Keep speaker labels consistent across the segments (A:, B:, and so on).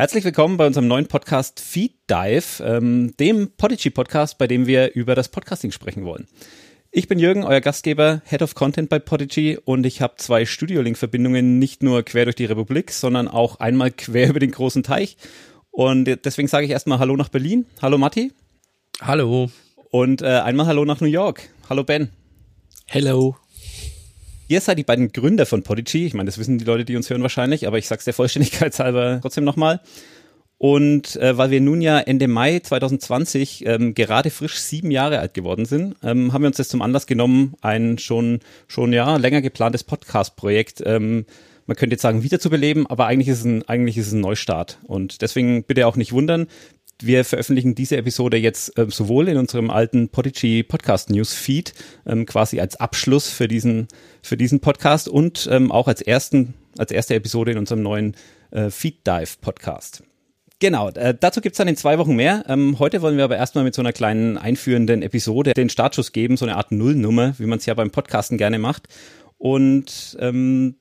A: Herzlich willkommen bei unserem neuen Podcast Feed Dive, ähm, dem Podigy Podcast, bei dem wir über das Podcasting sprechen wollen. Ich bin Jürgen, euer Gastgeber, Head of Content bei Podigy und ich habe zwei Studio-Link-Verbindungen nicht nur quer durch die Republik, sondern auch einmal quer über den großen Teich. Und deswegen sage ich erstmal Hallo nach Berlin. Hallo Matti.
B: Hallo.
A: Und äh, einmal Hallo nach New York. Hallo Ben.
B: Hello.
A: Ihr seid die beiden Gründer von Podigy. Ich meine, das wissen die Leute, die uns hören wahrscheinlich, aber ich sag's der Vollständigkeit halber trotzdem nochmal. Und äh, weil wir nun ja Ende Mai 2020 ähm, gerade frisch sieben Jahre alt geworden sind, ähm, haben wir uns das zum Anlass genommen, ein schon schon ja länger geplantes Podcast-Projekt, ähm, man könnte jetzt sagen, wiederzubeleben, aber eigentlich ist es ein eigentlich ist es ein Neustart. Und deswegen bitte auch nicht wundern, wir veröffentlichen diese Episode jetzt äh, sowohl in unserem alten Podigy Podcast News Feed ähm, quasi als Abschluss für diesen für diesen Podcast und ähm, auch als ersten als erste Episode in unserem neuen äh, Feed Dive Podcast. Genau, äh, dazu gibt's dann in zwei Wochen mehr. Ähm, heute wollen wir aber erstmal mit so einer kleinen einführenden Episode den Startschuss geben, so eine Art Nullnummer, wie man es ja beim Podcasten gerne macht. Und ähm,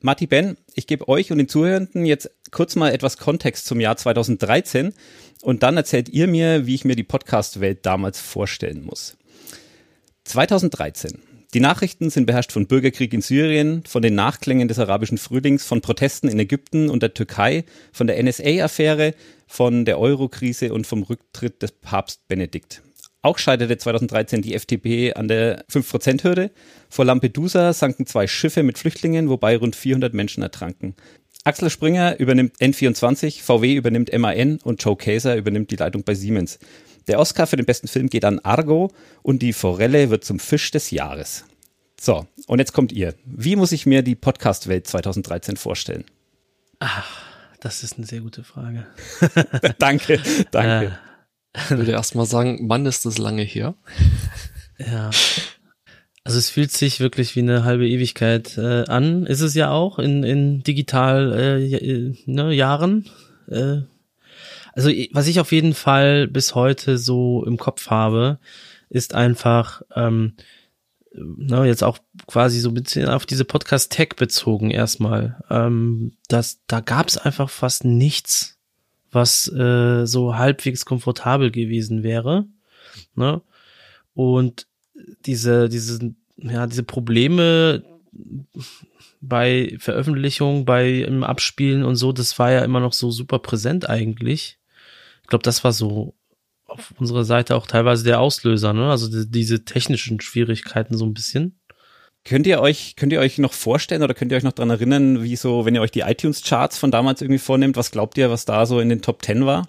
A: Matti Ben, ich gebe euch und den Zuhörenden jetzt kurz mal etwas Kontext zum Jahr 2013 und dann erzählt ihr mir, wie ich mir die Podcast-Welt damals vorstellen muss. 2013. Die Nachrichten sind beherrscht von Bürgerkrieg in Syrien, von den Nachklängen des arabischen Frühlings, von Protesten in Ägypten und der Türkei, von der NSA-Affäre, von der Euro-Krise und vom Rücktritt des Papst Benedikt. Auch scheiterte 2013 die FDP an der 5%-Hürde. Vor Lampedusa sanken zwei Schiffe mit Flüchtlingen, wobei rund 400 Menschen ertranken. Axel Springer übernimmt N24, VW übernimmt MAN und Joe Kaeser übernimmt die Leitung bei Siemens. Der Oscar für den besten Film geht an Argo und die Forelle wird zum Fisch des Jahres. So, und jetzt kommt ihr. Wie muss ich mir die Podcast-Welt 2013 vorstellen?
B: Ach, das ist eine sehr gute Frage.
A: danke, danke.
C: Äh, ich würde erstmal sagen, Mann, ist das lange her.
B: Ja. Also es fühlt sich wirklich wie eine halbe Ewigkeit äh, an. Ist es ja auch in, in digital äh, ne, Jahren. Äh, also was ich auf jeden Fall bis heute so im Kopf habe, ist einfach ähm, ne, jetzt auch quasi so ein bisschen auf diese Podcast-Tech bezogen erstmal. Ähm, dass, da gab es einfach fast nichts, was äh, so halbwegs komfortabel gewesen wäre. Ne? Und diese, diese, ja, diese Probleme bei Veröffentlichung, bei im Abspielen und so, das war ja immer noch so super präsent eigentlich glaube, das war so auf unserer Seite auch teilweise der Auslöser, ne? Also die, diese technischen Schwierigkeiten so ein bisschen.
A: Könnt ihr euch, könnt ihr euch noch vorstellen oder könnt ihr euch noch dran erinnern, wie so, wenn ihr euch die iTunes-Charts von damals irgendwie vornehmt, was glaubt ihr, was da so in den Top Ten war?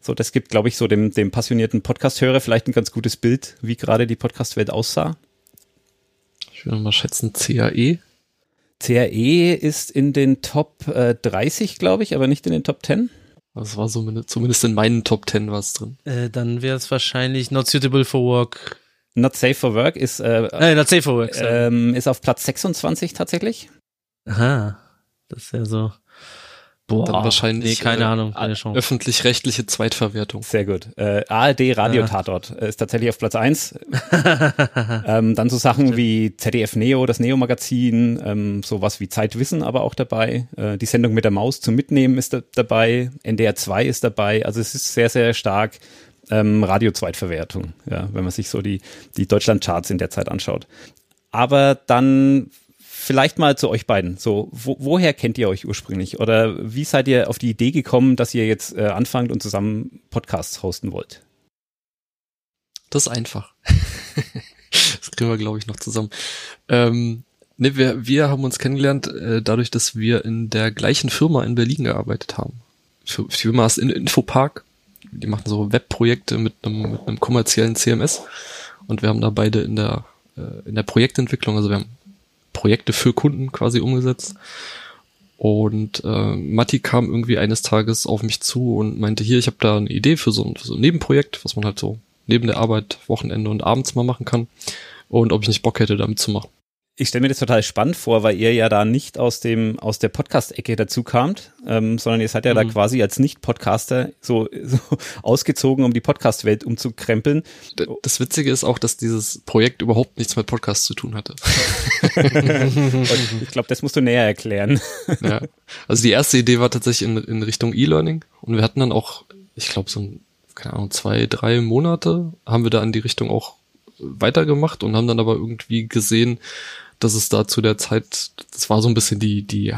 A: So, das gibt, glaube ich, so dem, dem passionierten Podcast-Hörer vielleicht ein ganz gutes Bild, wie gerade die Podcast-Welt aussah.
C: Ich würde mal schätzen, CAE.
A: CAE ist in den Top äh, 30, glaube ich, aber nicht in den Top 10.
C: Das war so, zumindest in meinen Top Ten was drin.
B: Äh, dann wäre es wahrscheinlich Not Suitable for Work.
A: Not Safe for Work ist, äh,
B: äh Not Safe for Work,
A: ähm, ist auf Platz 26 tatsächlich.
B: Aha, das ist ja so.
C: Boah, dann wahrscheinlich
B: nee, keine äh, Ahnung, keine
C: Chance. öffentlich-rechtliche Zweitverwertung.
A: Sehr gut. Äh, ARD Radio Tatort äh, ist tatsächlich auf Platz eins. ähm, dann so Sachen wie ZDF Neo, das Neo Magazin, ähm, sowas wie Zeitwissen aber auch dabei. Äh, die Sendung mit der Maus zum Mitnehmen ist da dabei. NDR 2 ist dabei. Also es ist sehr, sehr stark ähm, Radio-Zweitverwertung, ja, wenn man sich so die, die Deutschland-Charts in der Zeit anschaut. Aber dann vielleicht mal zu euch beiden. So, wo, woher kennt ihr euch ursprünglich? Oder wie seid ihr auf die Idee gekommen, dass ihr jetzt äh, anfangt und zusammen Podcasts hosten wollt?
C: Das ist einfach. das kriegen wir, glaube ich, noch zusammen. Ähm, ne, wir, wir haben uns kennengelernt, äh, dadurch, dass wir in der gleichen Firma in Berlin gearbeitet haben. Für, die Firma ist in Infopark. Die machen so Webprojekte mit einem, mit kommerziellen CMS. Und wir haben da beide in der, äh, in der Projektentwicklung, also wir haben Projekte für Kunden quasi umgesetzt. Und äh, Matti kam irgendwie eines Tages auf mich zu und meinte, hier, ich habe da eine Idee für so, ein, für so ein Nebenprojekt, was man halt so neben der Arbeit, Wochenende und abends mal machen kann. Und ob ich nicht Bock hätte, damit zu machen.
A: Ich stelle mir das total spannend vor, weil ihr ja da nicht aus dem aus der Podcast-Ecke dazu kamt, ähm, sondern ihr seid ja mhm. da quasi als Nicht-Podcaster so, so ausgezogen, um die Podcast-Welt umzukrempeln.
C: Das Witzige ist auch, dass dieses Projekt überhaupt nichts mit Podcasts zu tun hatte.
A: ich glaube, das musst du näher erklären.
C: ja. Also die erste Idee war tatsächlich in, in Richtung E-Learning und wir hatten dann auch, ich glaube, so ein, keine Ahnung, zwei, drei Monate haben wir da in die Richtung auch weitergemacht und haben dann aber irgendwie gesehen, dass es da zu der Zeit, das war so ein bisschen die, die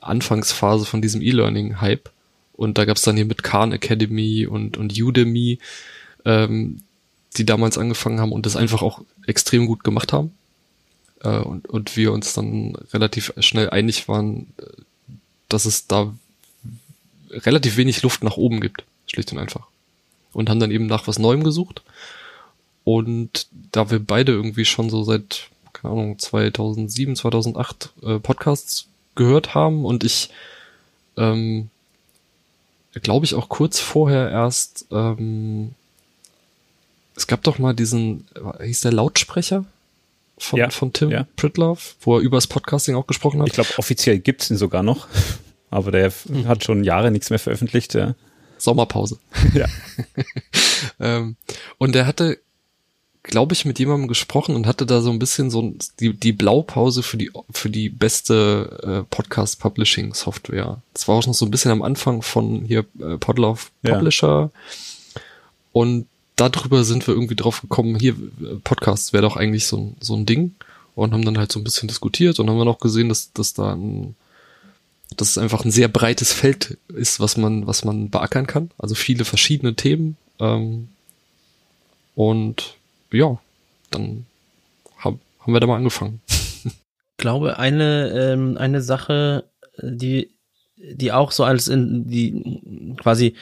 C: Anfangsphase von diesem E-Learning-Hype. Und da gab es dann hier mit Khan Academy und, und Udemy, ähm, die damals angefangen haben und das einfach auch extrem gut gemacht haben. Äh, und, und wir uns dann relativ schnell einig waren, dass es da relativ wenig Luft nach oben gibt, schlicht und einfach. Und haben dann eben nach was Neuem gesucht. Und da wir beide irgendwie schon so seit keine Ahnung, 2007, 2008 äh, Podcasts gehört haben und ich, ähm, glaube ich, auch kurz vorher erst, ähm, es gab doch mal diesen, hieß der Lautsprecher von, ja, von Tim ja. Pritloff, wo er übers Podcasting auch gesprochen hat.
A: Ich glaube, offiziell gibt's ihn sogar noch, aber der mhm. hat schon Jahre nichts mehr veröffentlicht. Ja.
C: Sommerpause.
A: Ja.
C: ähm, und der hatte glaube ich, mit jemandem gesprochen und hatte da so ein bisschen so die, die Blaupause für die, für die beste äh, Podcast-Publishing-Software. Das war auch noch so ein bisschen am Anfang von hier äh, Podlove Publisher. Ja. Und darüber sind wir irgendwie drauf gekommen, hier, äh, Podcasts wäre doch eigentlich so, so ein Ding. Und haben dann halt so ein bisschen diskutiert und haben dann auch gesehen, dass, dass da ein, dass es einfach ein sehr breites Feld ist, was man, was man beackern kann. Also viele verschiedene Themen. Ähm, und ja, dann hab, haben wir da mal angefangen.
B: Ich glaube, eine, ähm, eine Sache, die, die auch so als in die quasi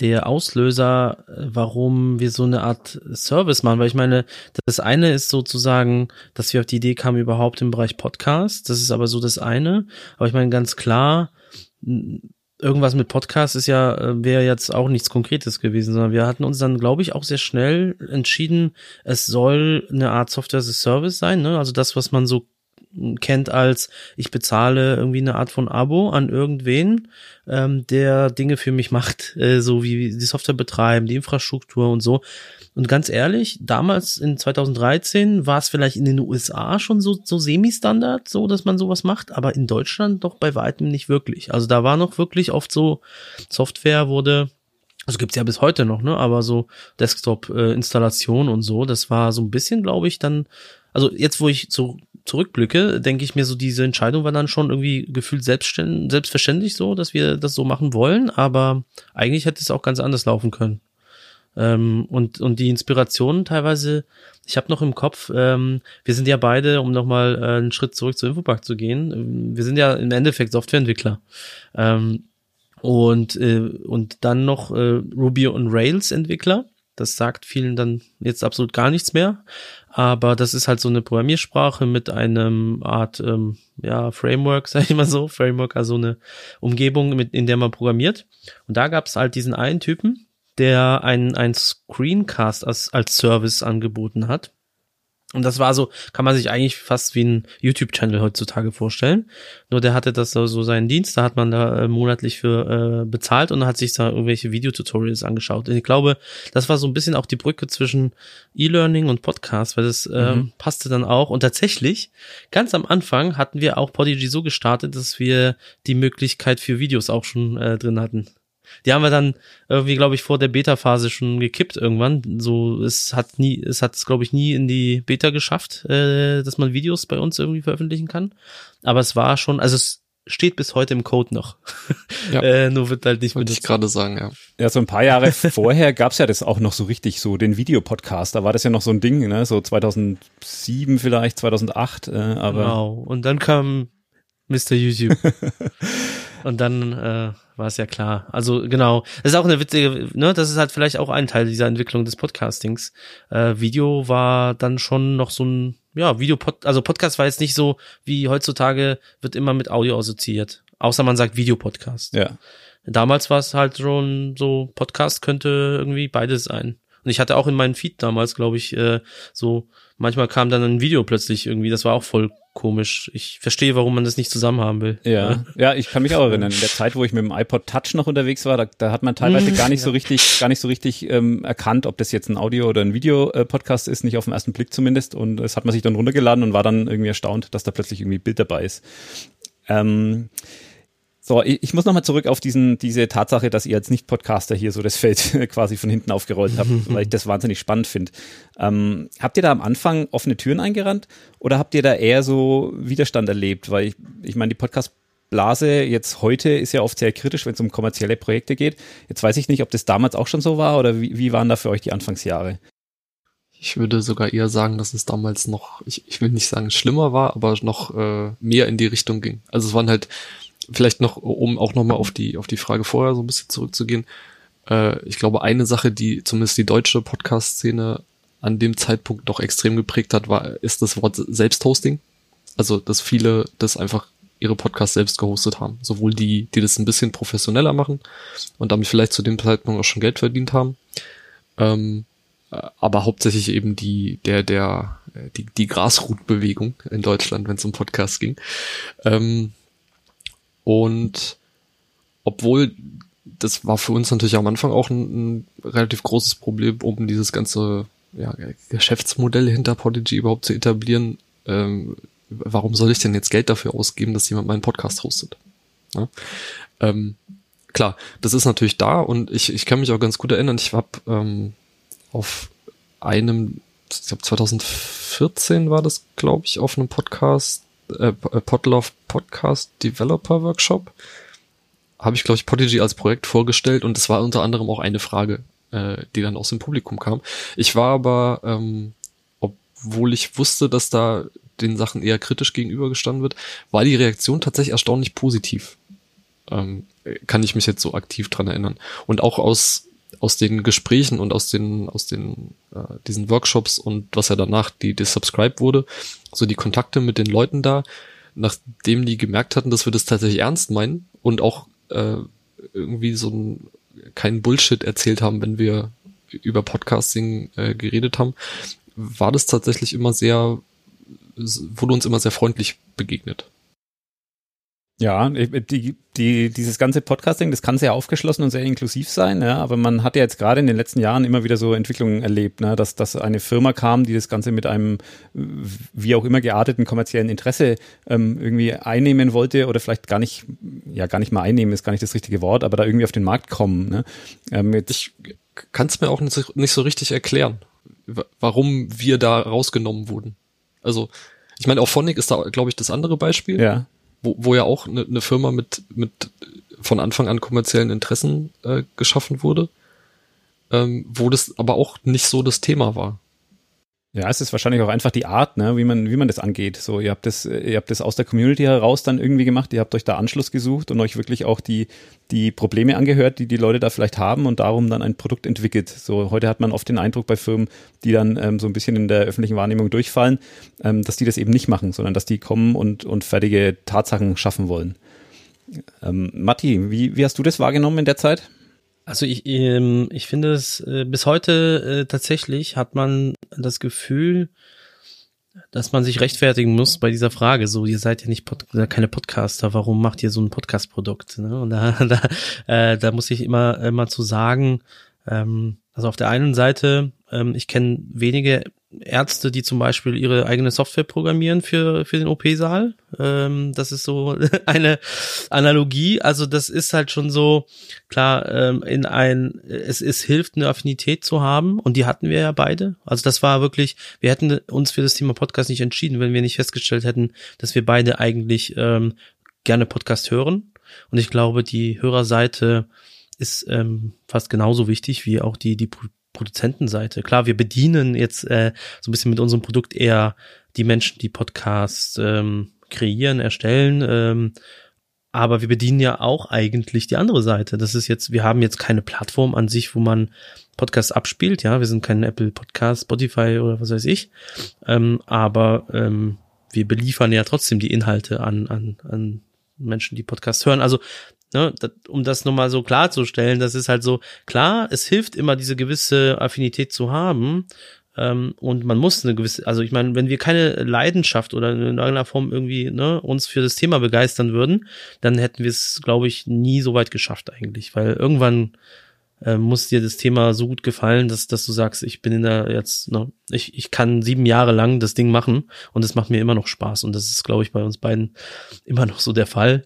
B: der Auslöser, warum wir so eine Art Service machen, weil ich meine, das eine ist sozusagen, dass wir auf die Idee kamen überhaupt im Bereich Podcast, das ist aber so das eine, aber ich meine ganz klar, irgendwas mit Podcast ist ja, äh, wäre jetzt auch nichts Konkretes gewesen, sondern wir hatten uns dann, glaube ich, auch sehr schnell entschieden, es soll eine Art Software as a Service sein, ne? Also das, was man so kennt als ich bezahle irgendwie eine Art von Abo an irgendwen, ähm, der Dinge für mich macht, äh, so wie die Software betreiben, die Infrastruktur und so. Und ganz ehrlich, damals in 2013 war es vielleicht in den USA schon so, so semi-Standard, so dass man sowas macht, aber in Deutschland doch bei weitem nicht wirklich. Also da war noch wirklich oft so, Software wurde, also gibt's ja bis heute noch, ne, aber so Desktop-Installation äh, und so, das war so ein bisschen, glaube ich, dann, also jetzt, wo ich so zurückblicke, denke ich mir so, diese Entscheidung war dann schon irgendwie gefühlt selbstverständlich so, dass wir das so machen wollen, aber eigentlich hätte es auch ganz anders laufen können. Ähm, und, und die Inspirationen teilweise, ich habe noch im Kopf, ähm, wir sind ja beide, um nochmal äh, einen Schritt zurück zu Infopack zu gehen, ähm, wir sind ja im Endeffekt Softwareentwickler. Ähm, und, äh, und dann noch äh, Ruby und Rails Entwickler. Das sagt vielen dann jetzt absolut gar nichts mehr. Aber das ist halt so eine Programmiersprache mit einem Art ähm, ja, Framework, sag ich mal so. Framework, also eine Umgebung, mit, in der man programmiert. Und da gab es halt diesen einen Typen, der ein, ein Screencast als, als Service angeboten hat. Und das war so, kann man sich eigentlich fast wie ein YouTube-Channel heutzutage vorstellen. Nur der hatte das so, so seinen Dienst, da hat man da äh, monatlich für äh, bezahlt und hat sich da irgendwelche Videotutorials angeschaut. Und ich glaube, das war so ein bisschen auch die Brücke zwischen E-Learning und Podcast, weil das äh, mhm. passte dann auch. Und tatsächlich, ganz am Anfang hatten wir auch Podigy so gestartet, dass wir die Möglichkeit für Videos auch schon äh, drin hatten. Die haben wir dann irgendwie, glaube ich, vor der Beta-Phase schon gekippt irgendwann. So, es hat nie, es hat es, glaube ich, nie in die Beta geschafft, äh, dass man Videos bei uns irgendwie veröffentlichen kann. Aber es war schon, also es steht bis heute im Code noch.
C: Ja. äh, nur wird halt nicht Wollte ich gerade sagen, ja.
A: Ja, so ein paar Jahre vorher gab's ja das auch noch so richtig, so den Videopodcast. Da war das ja noch so ein Ding, ne? So 2007 vielleicht, 2008. Äh, aber
B: genau. Und dann kam Mr. YouTube. Und dann äh, war es ja klar. Also genau, das ist auch eine witzige, ne, das ist halt vielleicht auch ein Teil dieser Entwicklung des Podcastings. Äh, Video war dann schon noch so ein, ja, Video, also Podcast war jetzt nicht so wie heutzutage wird immer mit Audio assoziiert. Außer man sagt Videopodcast.
A: Ja.
B: Damals war es halt schon so, Podcast könnte irgendwie beides sein. Und ich hatte auch in meinem Feed damals, glaube ich, äh, so, manchmal kam dann ein Video plötzlich irgendwie, das war auch voll komisch. Ich verstehe, warum man das nicht zusammen haben will.
A: Ja, ja, ich kann mich auch erinnern. In der Zeit, wo ich mit dem iPod Touch noch unterwegs war, da, da hat man teilweise gar nicht so richtig, gar nicht so richtig ähm, erkannt, ob das jetzt ein Audio- oder ein Video-Podcast ist, nicht auf den ersten Blick zumindest. Und das hat man sich dann runtergeladen und war dann irgendwie erstaunt, dass da plötzlich irgendwie Bild dabei ist. Ähm, so, ich, muss nochmal zurück auf diesen, diese Tatsache, dass ihr als Nicht-Podcaster hier so das Feld quasi von hinten aufgerollt habt, weil ich das wahnsinnig spannend finde. Ähm, habt ihr da am Anfang offene Türen eingerannt oder habt ihr da eher so Widerstand erlebt? Weil ich, ich meine, die Podcast Blase jetzt heute ist ja oft sehr kritisch, wenn es um kommerzielle Projekte geht. Jetzt weiß ich nicht, ob das damals auch schon so war oder wie, wie waren da für euch die Anfangsjahre?
C: Ich würde sogar eher sagen, dass es damals noch, ich, ich will nicht sagen schlimmer war, aber noch äh, mehr in die Richtung ging. Also es waren halt vielleicht noch, um auch nochmal auf die, auf die Frage vorher so ein bisschen zurückzugehen. Äh, ich glaube, eine Sache, die zumindest die deutsche Podcast-Szene an dem Zeitpunkt noch extrem geprägt hat, war, ist das Wort Selbsthosting. Also, dass viele das einfach ihre Podcasts selbst gehostet haben. Sowohl die, die das ein bisschen professioneller machen und damit vielleicht zu dem Zeitpunkt auch schon Geld verdient haben. Ähm, aber hauptsächlich eben die, der, der, die, die Grasroot-Bewegung in Deutschland, wenn es um Podcasts ging. Ähm, und obwohl das war für uns natürlich am Anfang auch ein, ein relativ großes Problem, um dieses ganze ja, Geschäftsmodell hinter Podigy überhaupt zu etablieren. Ähm, warum soll ich denn jetzt Geld dafür ausgeben, dass jemand meinen Podcast hostet? Ja? Ähm, klar, das ist natürlich da und ich, ich kann mich auch ganz gut erinnern, ich habe ähm, auf einem, ich glaube 2014 war das, glaube ich, auf einem Podcast äh, Podlove Podcast Developer Workshop habe ich, glaube ich, Podigy als Projekt vorgestellt und das war unter anderem auch eine Frage, äh, die dann aus dem Publikum kam. Ich war aber, ähm, obwohl ich wusste, dass da den Sachen eher kritisch gegenübergestanden wird, war die Reaktion tatsächlich erstaunlich positiv. Ähm, kann ich mich jetzt so aktiv dran erinnern. Und auch aus aus den Gesprächen und aus den aus den äh, diesen Workshops und was ja danach die, Subscribe wurde, so die Kontakte mit den Leuten da, nachdem die gemerkt hatten, dass wir das tatsächlich ernst meinen und auch äh, irgendwie so ein, keinen Bullshit erzählt haben, wenn wir über Podcasting äh, geredet haben, war das tatsächlich immer sehr, wurde uns immer sehr freundlich begegnet.
A: Ja, die, die, dieses ganze Podcasting, das kann sehr aufgeschlossen und sehr inklusiv sein, ja, aber man hat ja jetzt gerade in den letzten Jahren immer wieder so Entwicklungen erlebt, ne, dass, dass eine Firma kam, die das Ganze mit einem wie auch immer gearteten kommerziellen Interesse ähm, irgendwie einnehmen wollte oder vielleicht gar nicht, ja gar nicht mal einnehmen ist gar nicht das richtige Wort, aber da irgendwie auf den Markt kommen. Ne.
C: Ähm, ich kann es mir auch nicht, nicht so richtig erklären, warum wir da rausgenommen wurden. Also ich meine, auch Phonic ist da, glaube ich, das andere Beispiel.
A: Ja
C: wo, wo ja auch eine, eine Firma mit, mit von Anfang an kommerziellen Interessen äh, geschaffen wurde, ähm, wo das aber auch nicht so das Thema war.
A: Ja, es ist wahrscheinlich auch einfach die Art, ne, wie man, wie man das angeht. So, ihr habt das, ihr habt das aus der Community heraus dann irgendwie gemacht, ihr habt euch da Anschluss gesucht und euch wirklich auch die, die Probleme angehört, die die Leute da vielleicht haben und darum dann ein Produkt entwickelt. So, heute hat man oft den Eindruck bei Firmen, die dann ähm, so ein bisschen in der öffentlichen Wahrnehmung durchfallen, ähm, dass die das eben nicht machen, sondern dass die kommen und, und fertige Tatsachen schaffen wollen. Ähm, Matti, wie, wie hast du das wahrgenommen in der Zeit?
B: Also ich, ähm, ich finde es äh, bis heute äh, tatsächlich hat man das Gefühl, dass man sich rechtfertigen muss bei dieser Frage. So, ihr seid ja nicht Pod keine Podcaster, warum macht ihr so ein Podcast-Produkt? Ne? Und da, da, äh, da muss ich immer immer zu sagen, ähm, also auf der einen Seite, ähm, ich kenne wenige Ärzte, die zum Beispiel ihre eigene Software programmieren für, für den OP-Saal. Ähm, das ist so eine Analogie. Also das ist halt schon so, klar, ähm, in ein, es, es hilft, eine Affinität zu haben und die hatten wir ja beide. Also das war wirklich, wir hätten uns für das Thema Podcast nicht entschieden, wenn wir nicht festgestellt hätten, dass wir beide eigentlich ähm, gerne Podcast hören. Und ich glaube, die Hörerseite ist ähm, fast genauso wichtig wie auch die, die Produzentenseite. Klar, wir bedienen jetzt äh, so ein bisschen mit unserem Produkt eher die Menschen, die Podcasts ähm, kreieren, erstellen. Ähm, aber wir bedienen ja auch eigentlich die andere Seite. Das ist jetzt, wir haben jetzt keine Plattform an sich, wo man Podcasts abspielt. Ja, wir sind kein Apple Podcast, Spotify oder was weiß ich. Ähm, aber ähm, wir beliefern ja trotzdem die Inhalte an, an, an Menschen, die Podcasts hören. Also ne, das, um das nochmal so klarzustellen, das ist halt so, klar, es hilft immer, diese gewisse Affinität zu haben. Ähm, und man muss eine gewisse, also ich meine, wenn wir keine Leidenschaft oder in irgendeiner Form irgendwie ne, uns für das Thema begeistern würden, dann hätten wir es, glaube ich, nie so weit geschafft eigentlich. Weil irgendwann äh, muss dir das Thema so gut gefallen, dass, dass du sagst, ich bin in der jetzt, ne, ich, ich kann sieben Jahre lang das Ding machen und es macht mir immer noch Spaß. Und das ist, glaube ich, bei uns beiden immer noch so der Fall.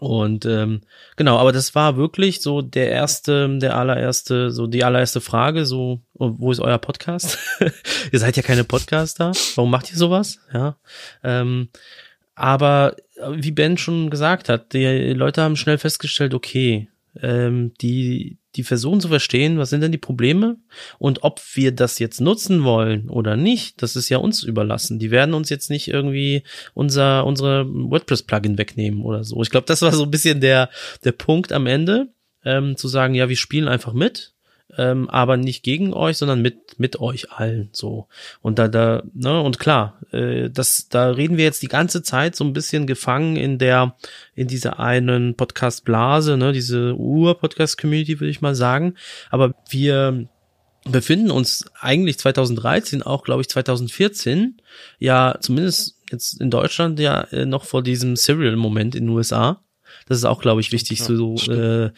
B: Und ähm, genau, aber das war wirklich so der erste, der allererste, so die allererste Frage, so, wo ist euer Podcast? ihr seid ja keine Podcaster, warum macht ihr sowas? Ja. Ähm, aber wie Ben schon gesagt hat, die Leute haben schnell festgestellt, okay, ähm, die, die versuchen zu verstehen, was sind denn die Probleme und ob wir das jetzt nutzen wollen oder nicht, das ist ja uns überlassen. Die werden uns jetzt nicht irgendwie unser, unsere WordPress-Plugin wegnehmen oder so. Ich glaube, das war so ein bisschen der, der Punkt am Ende, ähm, zu sagen, ja, wir spielen einfach mit ähm, aber nicht gegen euch, sondern mit mit euch allen so. Und da da ne und klar, äh, das da reden wir jetzt die ganze Zeit so ein bisschen gefangen in der in dieser einen Podcast Blase, ne, diese Ur Podcast Community würde ich mal sagen, aber wir befinden uns eigentlich 2013 auch glaube ich 2014 ja zumindest jetzt in Deutschland ja äh, noch vor diesem Serial Moment in den USA das ist auch, glaube ich, wichtig. Ja, so, äh,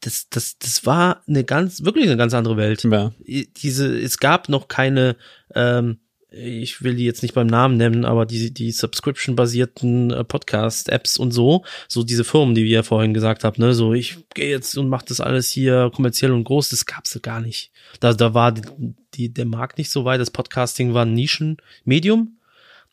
B: das, das, das war eine ganz, wirklich eine ganz andere Welt. Ja. Diese, es gab noch keine, ähm, ich will die jetzt nicht beim Namen nennen, aber die, die Subscription-basierten äh, Podcast-Apps und so, so diese Firmen, die wir ja vorhin gesagt haben, ne, so ich gehe jetzt und mach das alles hier kommerziell und groß, das gab's gar nicht. Da, da war die, die, der Markt nicht so weit, das Podcasting war ein Nischenmedium,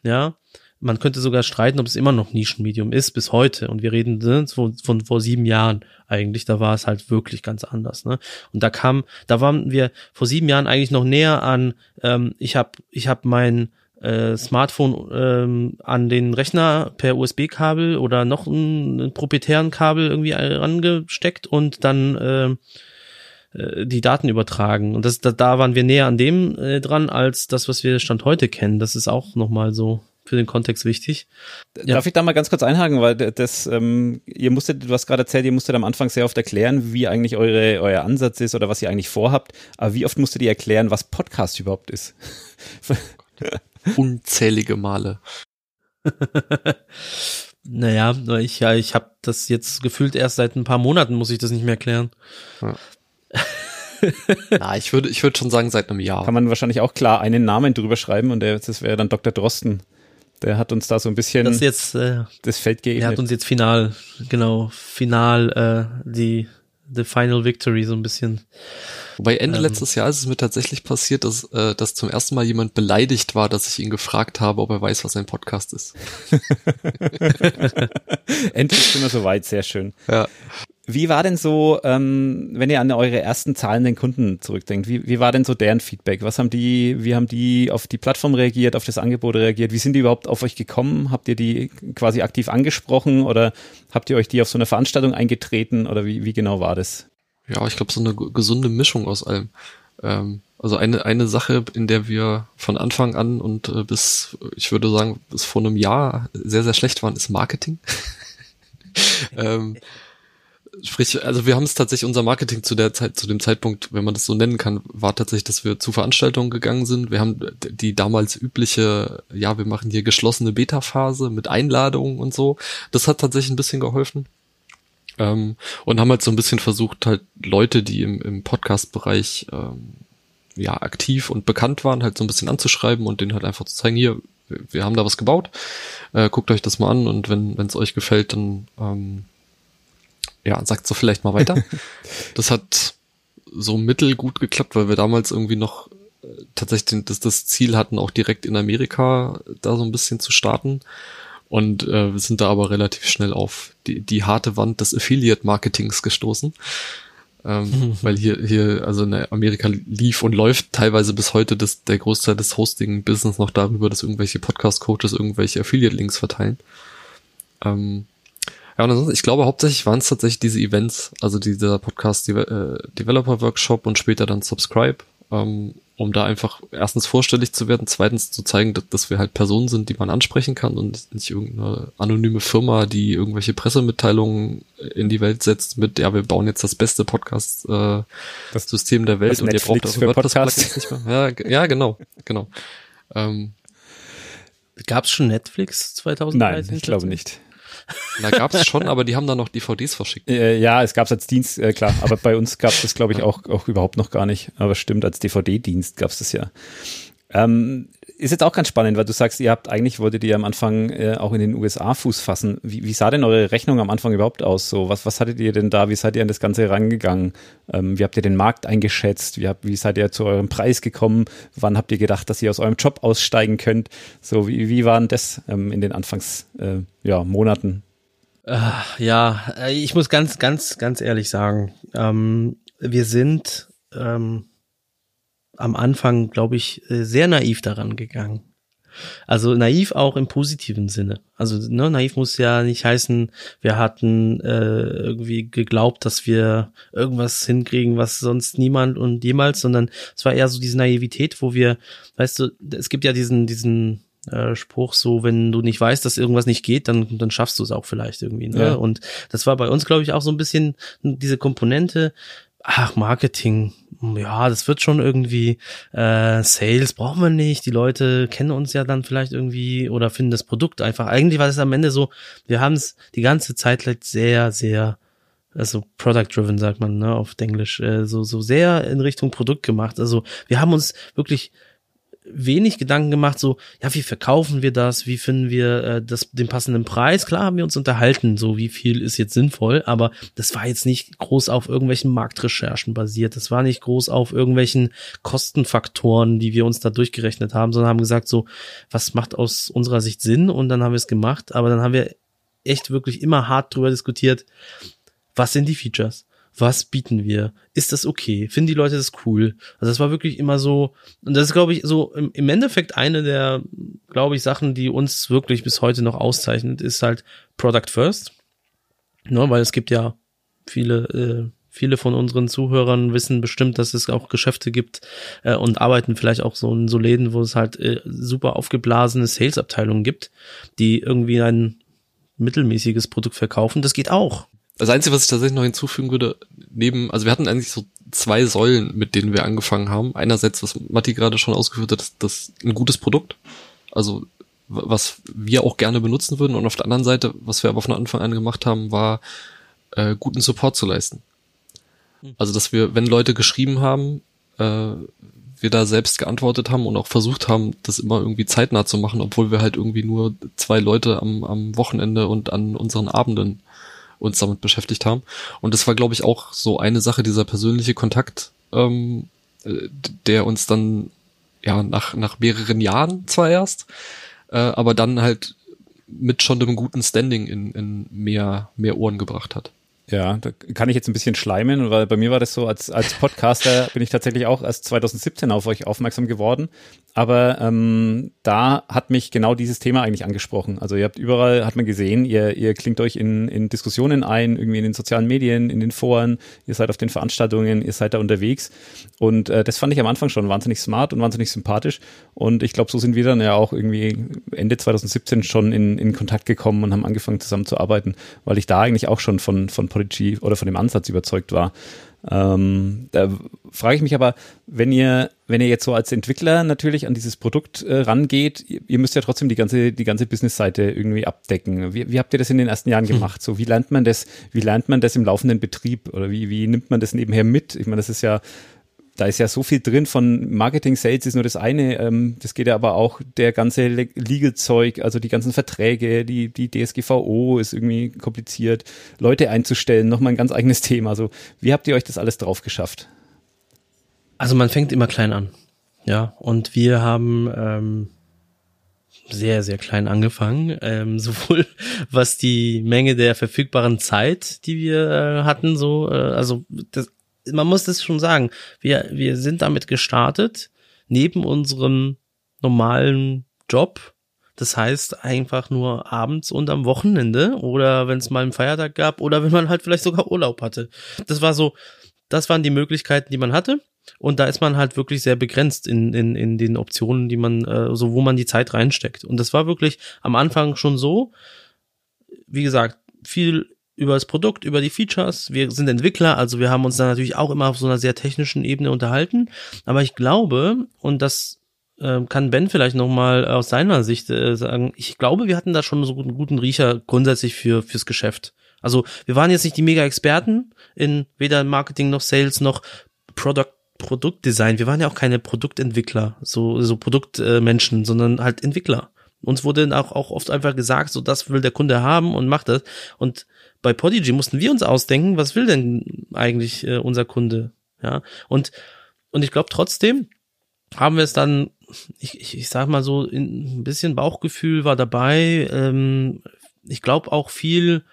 B: ja, man könnte sogar streiten, ob es immer noch Nischenmedium ist bis heute. Und wir reden ne, von, von vor sieben Jahren eigentlich. Da war es halt wirklich ganz anders. Ne? Und da kam, da waren wir vor sieben Jahren eigentlich noch näher an. Ähm, ich habe, ich habe mein äh, Smartphone ähm, an den Rechner per USB-Kabel oder noch einen, proprietären Kabel irgendwie rangesteckt und dann äh, äh, die Daten übertragen. Und das, da, da waren wir näher an dem äh, dran als das, was wir Stand heute kennen. Das ist auch nochmal so für den Kontext wichtig.
A: Ja. Darf ich da mal ganz kurz einhaken, weil das, ähm, ihr musstet, du hast gerade erzählt, ihr musstet am Anfang sehr oft erklären, wie eigentlich eure, euer Ansatz ist oder was ihr eigentlich vorhabt. Aber wie oft musstet ihr erklären, was Podcast überhaupt ist?
C: Unzählige Male.
B: naja, ich, ja, ich habe das jetzt gefühlt erst seit ein paar Monaten, muss ich das nicht mehr erklären. Ja.
C: Na, ich würde, ich würde schon sagen, seit einem Jahr.
A: Kann man wahrscheinlich auch klar einen Namen drüber schreiben und der, das wäre dann Dr. Drosten. Der hat uns da so ein bisschen
B: das, jetzt, äh,
A: das Feld geebnet.
B: Der hat uns jetzt final, genau, final äh, die the final victory so ein bisschen.
C: Wobei Ende ähm, letztes Jahr ist es mir tatsächlich passiert, dass, äh, dass zum ersten Mal jemand beleidigt war, dass ich ihn gefragt habe, ob er weiß, was ein Podcast ist.
A: Endlich sind wir soweit, sehr schön. Ja. Wie war denn so, ähm, wenn ihr an eure ersten zahlenden Kunden zurückdenkt, wie, wie war denn so deren Feedback? Was haben die, wie haben die auf die Plattform reagiert, auf das Angebot reagiert? Wie sind die überhaupt auf euch gekommen? Habt ihr die quasi aktiv angesprochen oder habt ihr euch die auf so eine Veranstaltung eingetreten oder wie, wie genau war das?
C: Ja, ich glaube, so eine gesunde Mischung aus allem. Ähm, also eine, eine Sache, in der wir von Anfang an und äh, bis, ich würde sagen, bis vor einem Jahr sehr, sehr schlecht waren, ist Marketing. ähm, Sprich, also wir haben es tatsächlich, unser Marketing zu der Zeit, zu dem Zeitpunkt, wenn man das so nennen kann, war tatsächlich, dass wir zu Veranstaltungen gegangen sind. Wir haben die damals übliche, ja, wir machen hier geschlossene Beta-Phase mit Einladungen und so. Das hat tatsächlich ein bisschen geholfen. Ähm, und haben halt so ein bisschen versucht, halt Leute, die im, im Podcast-Bereich ähm, ja aktiv und bekannt waren, halt so ein bisschen anzuschreiben und denen halt einfach zu zeigen, hier, wir haben da was gebaut, äh, guckt euch das mal an und wenn es euch gefällt, dann ähm, ja, sagt so vielleicht mal weiter. das hat so mittelgut geklappt, weil wir damals irgendwie noch äh, tatsächlich das, das Ziel hatten, auch direkt in Amerika da so ein bisschen zu starten. Und äh, wir sind da aber relativ schnell auf die, die harte Wand des Affiliate-Marketings gestoßen. Ähm, weil hier, hier, also in Amerika lief und läuft teilweise bis heute das, der Großteil des Hosting-Business noch darüber, dass irgendwelche Podcast-Coaches irgendwelche Affiliate-Links verteilen. Ähm, ja, und ansonsten, ich glaube, hauptsächlich waren es tatsächlich diese Events, also dieser Podcast äh, Developer Workshop und später dann Subscribe. Ähm, um da einfach erstens vorstellig zu werden, zweitens zu zeigen, dass, dass wir halt Personen sind, die man ansprechen kann und nicht irgendeine anonyme Firma, die irgendwelche Pressemitteilungen in die Welt setzt mit, ja, wir bauen jetzt das beste Podcast-System äh, der Welt und ihr braucht auch WordPress-Plugins nicht mehr. Ja, ja, genau, genau. Ähm,
B: Gab es schon Netflix 2013?
A: Nein, ich glaube nicht.
C: Da gab es schon, aber die haben dann noch DVDs verschickt.
A: Äh, ja, es gab es als Dienst, äh, klar, aber bei uns gab es das, glaube ich, auch, auch überhaupt noch gar nicht. Aber stimmt, als DVD-Dienst gab es das ja. Ähm, ist jetzt auch ganz spannend, weil du sagst, ihr habt eigentlich wolltet ihr am Anfang äh, auch in den USA Fuß fassen. Wie, wie sah denn eure Rechnung am Anfang überhaupt aus? So, was, was hattet ihr denn da? Wie seid ihr an das Ganze rangegangen? Ähm, wie habt ihr den Markt eingeschätzt? Wie, habt, wie seid ihr zu eurem Preis gekommen? Wann habt ihr gedacht, dass ihr aus eurem Job aussteigen könnt? So, wie, wie waren das ähm, in den Anfangs äh, ja, Monaten?
B: Äh, ja, äh, ich muss ganz, ganz, ganz ehrlich sagen, ähm, wir sind ähm, am Anfang, glaube ich, äh, sehr naiv daran gegangen. Also naiv auch im positiven Sinne. Also ne, naiv muss ja nicht heißen, wir hatten äh, irgendwie geglaubt, dass wir irgendwas hinkriegen, was sonst niemand und jemals, sondern es war eher so diese Naivität, wo wir, weißt du, es gibt ja diesen diesen äh, Spruch so, wenn du nicht weißt, dass irgendwas nicht geht, dann dann schaffst du es auch vielleicht irgendwie. Ne? Ja. Und das war bei uns, glaube ich, auch so ein bisschen diese Komponente. Ach, Marketing, ja, das wird schon irgendwie, äh, Sales brauchen wir nicht, die Leute kennen uns ja dann vielleicht irgendwie oder finden das Produkt einfach. Eigentlich war es am Ende so, wir haben es die ganze Zeit sehr, sehr, also product-driven sagt man, ne, auf Englisch, äh, so, so sehr in Richtung Produkt gemacht. Also wir haben uns wirklich wenig Gedanken gemacht, so, ja, wie verkaufen wir das, wie finden wir äh, das, den passenden Preis? Klar haben wir uns unterhalten, so wie viel ist jetzt sinnvoll, aber das war jetzt nicht groß auf irgendwelchen Marktrecherchen basiert, das war nicht groß auf irgendwelchen Kostenfaktoren, die wir uns da durchgerechnet haben, sondern haben gesagt, so, was macht aus unserer Sicht Sinn? Und dann haben wir es gemacht, aber dann haben wir echt wirklich immer hart drüber diskutiert, was sind die Features? Was bieten wir? Ist das okay? Finden die Leute das cool? Also das war wirklich immer so, und das ist, glaube ich, so im, im Endeffekt eine der, glaube ich, Sachen, die uns wirklich bis heute noch auszeichnet, ist halt Product First. Ne, weil es gibt ja viele, äh, viele von unseren Zuhörern wissen bestimmt, dass es auch Geschäfte gibt äh, und arbeiten vielleicht auch so in so Läden, wo es halt äh, super aufgeblasene Sales-Abteilungen gibt, die irgendwie ein mittelmäßiges Produkt verkaufen. Das geht auch.
C: Das Einzige, was ich tatsächlich noch hinzufügen würde, neben, also wir hatten eigentlich so zwei Säulen, mit denen wir angefangen haben. Einerseits, was Matti gerade schon ausgeführt hat, das, das ein gutes Produkt, also was wir auch gerne benutzen würden. Und auf der anderen Seite, was wir aber von Anfang an gemacht haben, war äh, guten Support zu leisten. Hm. Also, dass wir, wenn Leute geschrieben haben, äh, wir da selbst geantwortet haben und auch versucht haben, das immer irgendwie zeitnah zu machen, obwohl wir halt irgendwie nur zwei Leute am, am Wochenende und an unseren Abenden uns damit beschäftigt haben. Und das war, glaube ich, auch so eine Sache, dieser persönliche Kontakt, ähm, äh, der uns dann ja nach, nach mehreren Jahren zwar erst, äh, aber dann halt mit schon einem guten Standing in, in mehr, mehr Ohren gebracht hat.
A: Ja, da kann ich jetzt ein bisschen schleimen, weil bei mir war das so, als, als Podcaster bin ich tatsächlich auch erst 2017 auf euch aufmerksam geworden. Aber ähm, da hat mich genau dieses Thema eigentlich angesprochen. Also ihr habt überall, hat man gesehen, ihr, ihr klingt euch in, in Diskussionen ein, irgendwie in den sozialen Medien, in den Foren, ihr seid auf den Veranstaltungen, ihr seid da unterwegs. Und äh, das fand ich am Anfang schon wahnsinnig smart und wahnsinnig sympathisch. Und ich glaube, so sind wir dann ja auch irgendwie Ende 2017 schon in, in Kontakt gekommen und haben angefangen zusammenzuarbeiten, weil ich da eigentlich auch schon von, von Prodigy oder von dem Ansatz überzeugt war. Ähm, da frage ich mich aber, wenn ihr, wenn ihr jetzt so als Entwickler natürlich an dieses Produkt äh, rangeht, ihr, ihr, müsst ja trotzdem die ganze, die ganze Business-Seite irgendwie abdecken. Wie, wie habt ihr das in den ersten Jahren hm. gemacht? So, wie lernt man das, wie lernt man das im laufenden Betrieb oder wie, wie nimmt man das nebenher mit? Ich meine, das ist ja da ist ja so viel drin von Marketing, Sales ist nur das eine. Ähm, das geht ja aber auch der ganze Legal-Zeug, also die ganzen Verträge, die, die DSGVO ist irgendwie kompliziert. Leute einzustellen, nochmal ein ganz eigenes Thema. Also wie habt ihr euch das alles drauf geschafft?
B: Also man fängt immer klein an. Ja, und wir haben ähm, sehr, sehr klein angefangen. Ähm, sowohl was die Menge der verfügbaren Zeit, die wir äh, hatten, so, äh, also das, man muss das schon sagen, wir, wir sind damit gestartet, neben unserem normalen Job. Das heißt einfach nur abends und am Wochenende oder wenn es mal einen Feiertag gab oder wenn man halt vielleicht sogar Urlaub hatte. Das war so das waren die Möglichkeiten, die man hatte. Und da ist man halt wirklich sehr begrenzt in, in, in den Optionen, die man, äh, so wo man die Zeit reinsteckt. Und das war wirklich am Anfang schon so. Wie gesagt, viel über das Produkt, über die Features. Wir sind Entwickler, also wir haben uns da natürlich auch immer auf so einer sehr technischen Ebene unterhalten. Aber ich glaube, und das äh, kann Ben vielleicht nochmal aus seiner Sicht äh, sagen, ich glaube, wir hatten da schon so einen guten Riecher grundsätzlich für fürs Geschäft. Also wir waren jetzt nicht die Mega-Experten in weder Marketing noch Sales noch Product Produktdesign. Wir waren ja auch keine Produktentwickler, so so Produktmenschen, äh, sondern halt Entwickler. Uns wurde auch, auch oft einfach gesagt, so das will der Kunde haben und macht das. Und bei Podigy mussten wir uns ausdenken, was will denn eigentlich äh, unser Kunde? Ja, und, und ich glaube trotzdem haben wir es dann, ich, ich, ich sag mal so, ein bisschen Bauchgefühl war dabei. Ähm, ich glaube auch viel